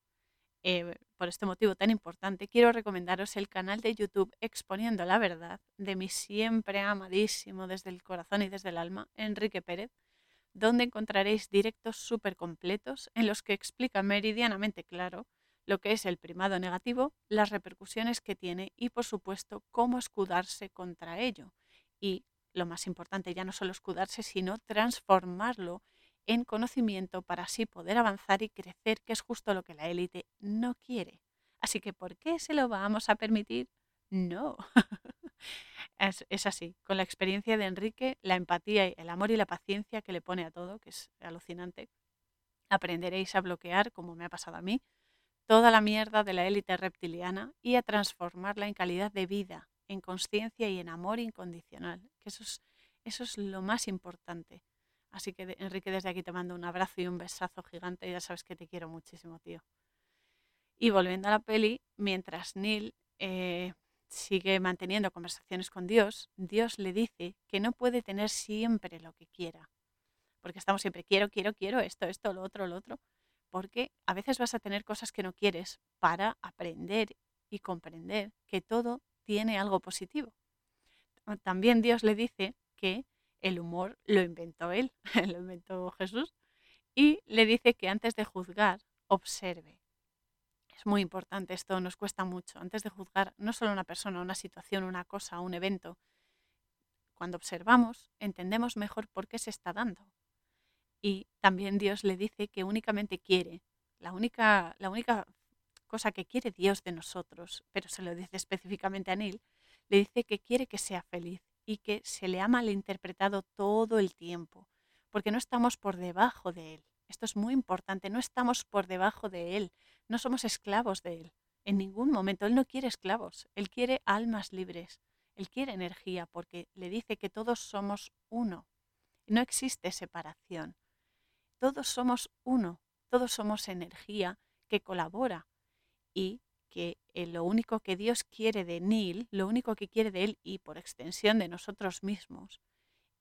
eh, por este motivo tan importante, quiero recomendaros el canal de YouTube Exponiendo la Verdad de mi siempre amadísimo desde el corazón y desde el alma, Enrique Pérez, donde encontraréis directos súper completos en los que explica meridianamente claro lo que es el primado negativo, las repercusiones que tiene y, por supuesto, cómo escudarse contra ello. Y lo más importante, ya no solo escudarse, sino transformarlo en conocimiento para así poder avanzar y crecer, que es justo lo que la élite no quiere. Así que, ¿por qué se lo vamos a permitir? No. [laughs] es, es, así. Con la experiencia de Enrique, la empatía, el amor y la paciencia que le pone a todo, que es alucinante, aprenderéis a bloquear, como me ha pasado a mí, toda la mierda de la élite reptiliana y a transformarla en calidad de vida, en conciencia y en amor incondicional, que eso es, eso es lo más importante. Así que Enrique, desde aquí te mando un abrazo y un besazo gigante, ya sabes que te quiero muchísimo, tío. Y volviendo a la peli, mientras Neil eh, sigue manteniendo conversaciones con Dios, Dios le dice que no puede tener siempre lo que quiera. Porque estamos siempre, quiero, quiero, quiero, esto, esto, lo otro, lo otro porque a veces vas a tener cosas que no quieres para aprender y comprender que todo tiene algo positivo. También Dios le dice que el humor lo inventó Él, [laughs] lo inventó Jesús, y le dice que antes de juzgar, observe. Es muy importante, esto nos cuesta mucho. Antes de juzgar no solo una persona, una situación, una cosa, un evento, cuando observamos, entendemos mejor por qué se está dando. Y también Dios le dice que únicamente quiere, la única, la única cosa que quiere Dios de nosotros, pero se lo dice específicamente a Neil, le dice que quiere que sea feliz y que se le ha malinterpretado todo el tiempo, porque no estamos por debajo de Él. Esto es muy importante, no estamos por debajo de Él, no somos esclavos de Él. En ningún momento Él no quiere esclavos, Él quiere almas libres, Él quiere energía, porque le dice que todos somos uno. No existe separación. Todos somos uno, todos somos energía que colabora y que eh, lo único que Dios quiere de Neil, lo único que quiere de él y por extensión de nosotros mismos,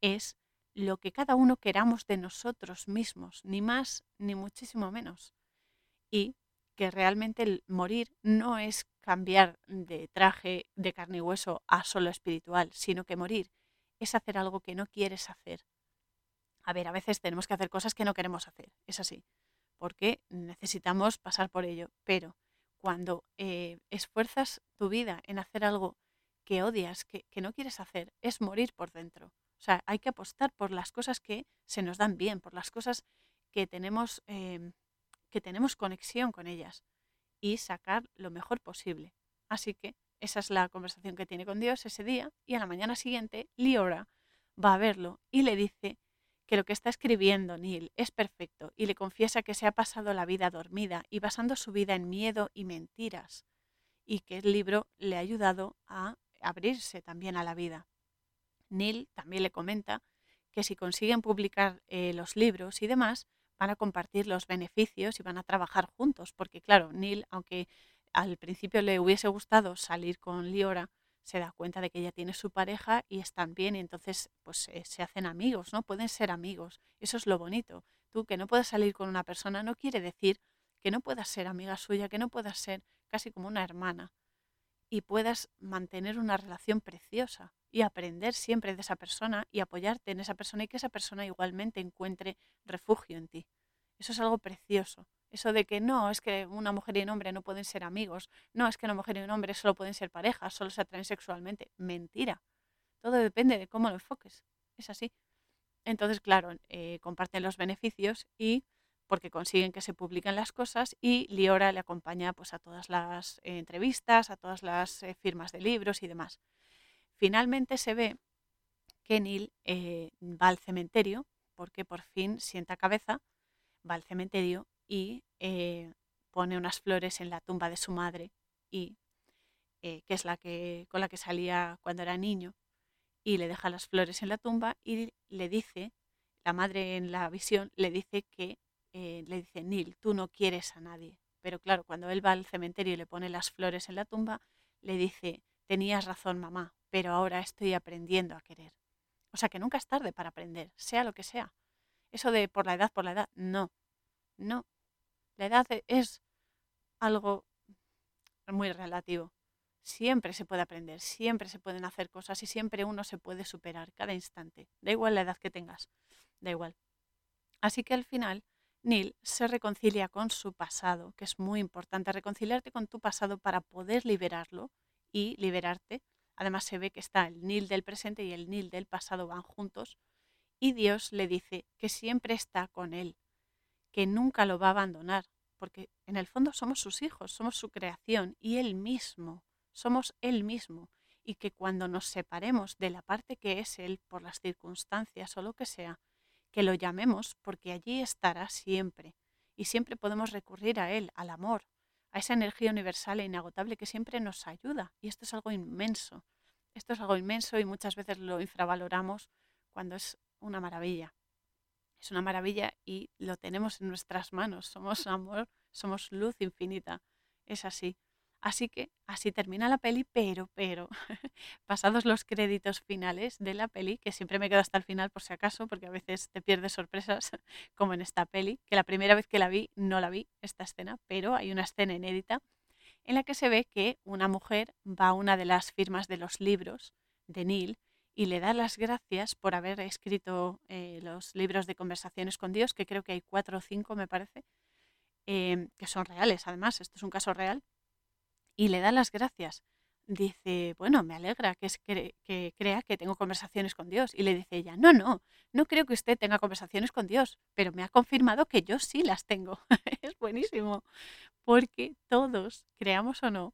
es lo que cada uno queramos de nosotros mismos, ni más ni muchísimo menos. Y que realmente morir no es cambiar de traje de carne y hueso a solo espiritual, sino que morir es hacer algo que no quieres hacer, a ver, a veces tenemos que hacer cosas que no queremos hacer, es así, porque necesitamos pasar por ello, pero cuando eh, esfuerzas tu vida en hacer algo que odias, que, no quieres hacer, es morir por dentro. O sea, hay que apostar por las cosas que se nos dan bien, por las cosas que tenemos, em, que tenemos conexión con ellas y sacar lo mejor posible. Así que esa es la conversación que tiene con Dios ese día y a la mañana siguiente Liora va a verlo y le dice que lo que está escribiendo Neil es perfecto y le confiesa que se ha pasado la vida dormida y basando su vida en miedo y mentiras y que el libro le ha ayudado a abrirse también a la vida. Neil también le comenta que si consiguen publicar eh, los libros y demás, van a compartir los beneficios y van a trabajar juntos, porque claro, Neil, aunque al principio le hubiese gustado salir con Liora, se da cuenta de que ella tiene su pareja y están bien y entonces pues se hacen amigos, ¿no? Pueden ser amigos. Eso es lo bonito. Tú que no puedas salir con una persona no quiere decir que no puedas ser amiga suya, que no puedas ser casi como una hermana y puedas mantener una relación preciosa y aprender siempre de esa persona y apoyarte en esa persona y que esa persona igualmente encuentre refugio en ti. Eso es algo precioso Eso de que no, es que una mujer y un hombre no pueden ser amigos, no, es que una mujer y un hombre solo pueden ser parejas, solo se atraen sexualmente. Mentira. Todo depende de cómo lo enfoques. Es así. Entonces, claro, eh, comparten los beneficios y porque consiguen que se publiquen las cosas y Liora le acompaña pues, a todas las eh, entrevistas, a todas las eh, firmas de libros y demás. Finalmente se ve que Neil va al cementerio porque por fin sienta cabeza, va al cementerio y pone unas flores en la tumba de su madre y que es la que con la que salía cuando era niño y le deja las flores en la tumba y le dice, la madre en la visión le dice que, eh, le dice, Neil, tú no quieres a nadie. Pero claro, cuando él va al cementerio y le pone las flores en la tumba, le dice, tenías razón mamá, pero ahora estoy aprendiendo a querer. O sea que nunca es tarde para aprender, sea lo que sea. Eso de por la edad, por la edad, no, no. La edad es algo muy relativo siempre se puede aprender, siempre se pueden hacer cosas y siempre uno se puede superar cada instante. Da igual la edad que tengas, da igual. Así que al final, Neil se reconcilia con su pasado, que es muy importante, reconciliarte con tu pasado para poder liberarlo y liberarte. Además se ve que está el Neil del presente y el Neil del pasado van juntos y Dios le dice que siempre está con él, que nunca lo va a abandonar, porque en el fondo somos sus hijos, somos su creación y él mismo somos Él mismo y que cuando nos separemos de la parte que es Él por las circunstancias o lo que sea, que lo llamemos porque allí estará siempre y siempre podemos recurrir a Él, al amor, a esa energía universal e inagotable que siempre nos ayuda. Y esto es algo inmenso. Esto es algo inmenso y muchas veces lo infravaloramos cuando es una maravilla. Es una maravilla y lo tenemos en nuestras manos. Somos amor, somos luz infinita. Es así. Así que así termina la peli, pero, pero, [laughs] pasados los créditos finales de la peli, que siempre me quedo hasta el final por si acaso, porque a veces te pierdes sorpresas, [laughs] como en esta peli, que la primera vez que la vi no la vi, esta escena, pero hay una escena inédita en la que se ve que una mujer va a una de las firmas de los libros de Neil y le da las gracias por haber escrito eh, los libros de conversaciones con Dios, que creo que hay cuatro o cinco, me parece, em, que son reales, además, esto es un caso real y le da las gracias. Dice, bueno, me alegra que, es que, crea que tengo conversaciones con Dios. Y le dice ella, no, no, no creo que usted tenga conversaciones con Dios, pero me ha confirmado que yo sí las tengo. [laughs] es buenísimo, porque todos, creamos o no,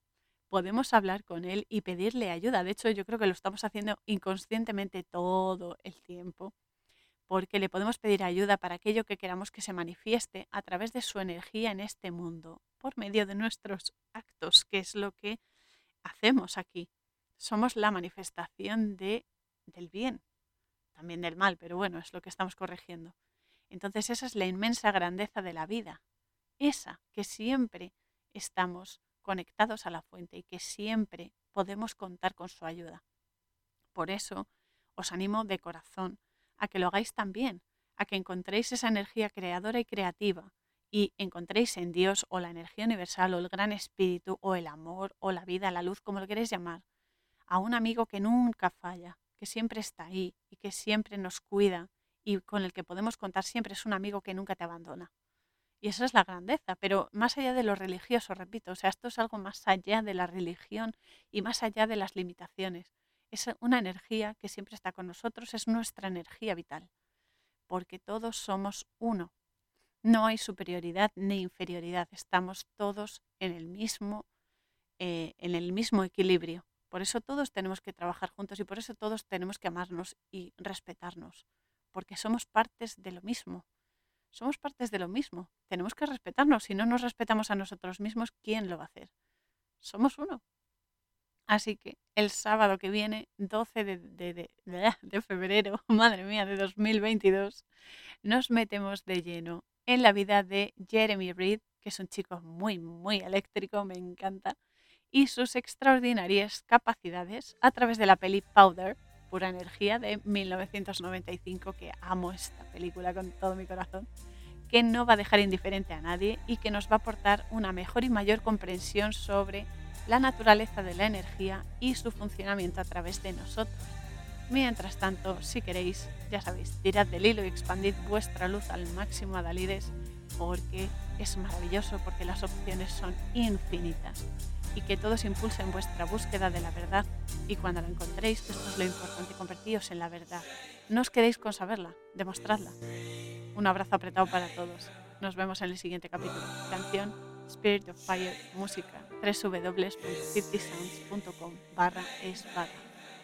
podemos hablar con Él y pedirle ayuda. De hecho, yo creo que lo estamos haciendo inconscientemente todo el tiempo, porque le podemos pedir ayuda para aquello que queramos que se manifieste a través de su energía en este mundo por medio de nuestros actos, que es lo que hacemos aquí. Somos la manifestación de, del bien, también del mal, pero bueno, es lo que estamos corrigiendo. Entonces esa es la inmensa grandeza de la vida, esa que siempre estamos conectados a la fuente y que siempre podemos contar con su ayuda. Por eso os animo de corazón a que lo hagáis también, a que encontréis esa energía creadora y creativa y encontréis en Dios o la energía universal o el gran espíritu o el amor o la vida, la luz, como lo queréis llamar, a un amigo que nunca falla, que siempre está ahí y que siempre nos cuida y con el que podemos contar siempre es un amigo que nunca te abandona. Y esa es la grandeza, pero más allá de lo religioso, repito, o sea, esto es algo más allá de la religión y más allá de las limitaciones. Es una energía que siempre está con nosotros, es nuestra energía vital, porque todos somos uno, no hay superioridad ni inferioridad, estamos todos en el mismo, eh, en el mismo equilibrio. Por eso todos tenemos que trabajar juntos y por eso todos tenemos que amarnos y respetarnos, porque somos partes de lo mismo. Somos partes de lo mismo. Tenemos que respetarnos. Si no nos respetamos a nosotros mismos, ¿quién lo va a hacer? Somos uno. Así que el sábado que viene, 12 de, de, de, [laughs] febrero, [laughs] madre mía, de 2022, nos metemos de lleno en la vida de Jeremy Reed, que es un chico muy, muy eléctrico, me encanta, y sus extraordinarias capacidades a través de la peli Powder, Pura Energía, de 1995, que amo esta película con todo mi corazón, que no va a dejar indiferente a nadie y que nos va a aportar una mejor y mayor comprensión sobre la naturaleza de la energía y su funcionamiento a través de nosotros. Mientras tanto, si queréis, ya sabéis, tirad del hilo y expandid vuestra luz al máximo a Dalides, porque es maravilloso, porque las opciones son infinitas y que todos impulsen vuestra búsqueda de la verdad y cuando la encontréis, esto es lo importante, convertíos en la verdad. No os quedéis con saberla, demostradla. Un abrazo apretado para todos. Nos vemos en el siguiente capítulo. Canción Spirit of Fire, música, www.50sounds.com barra es barra.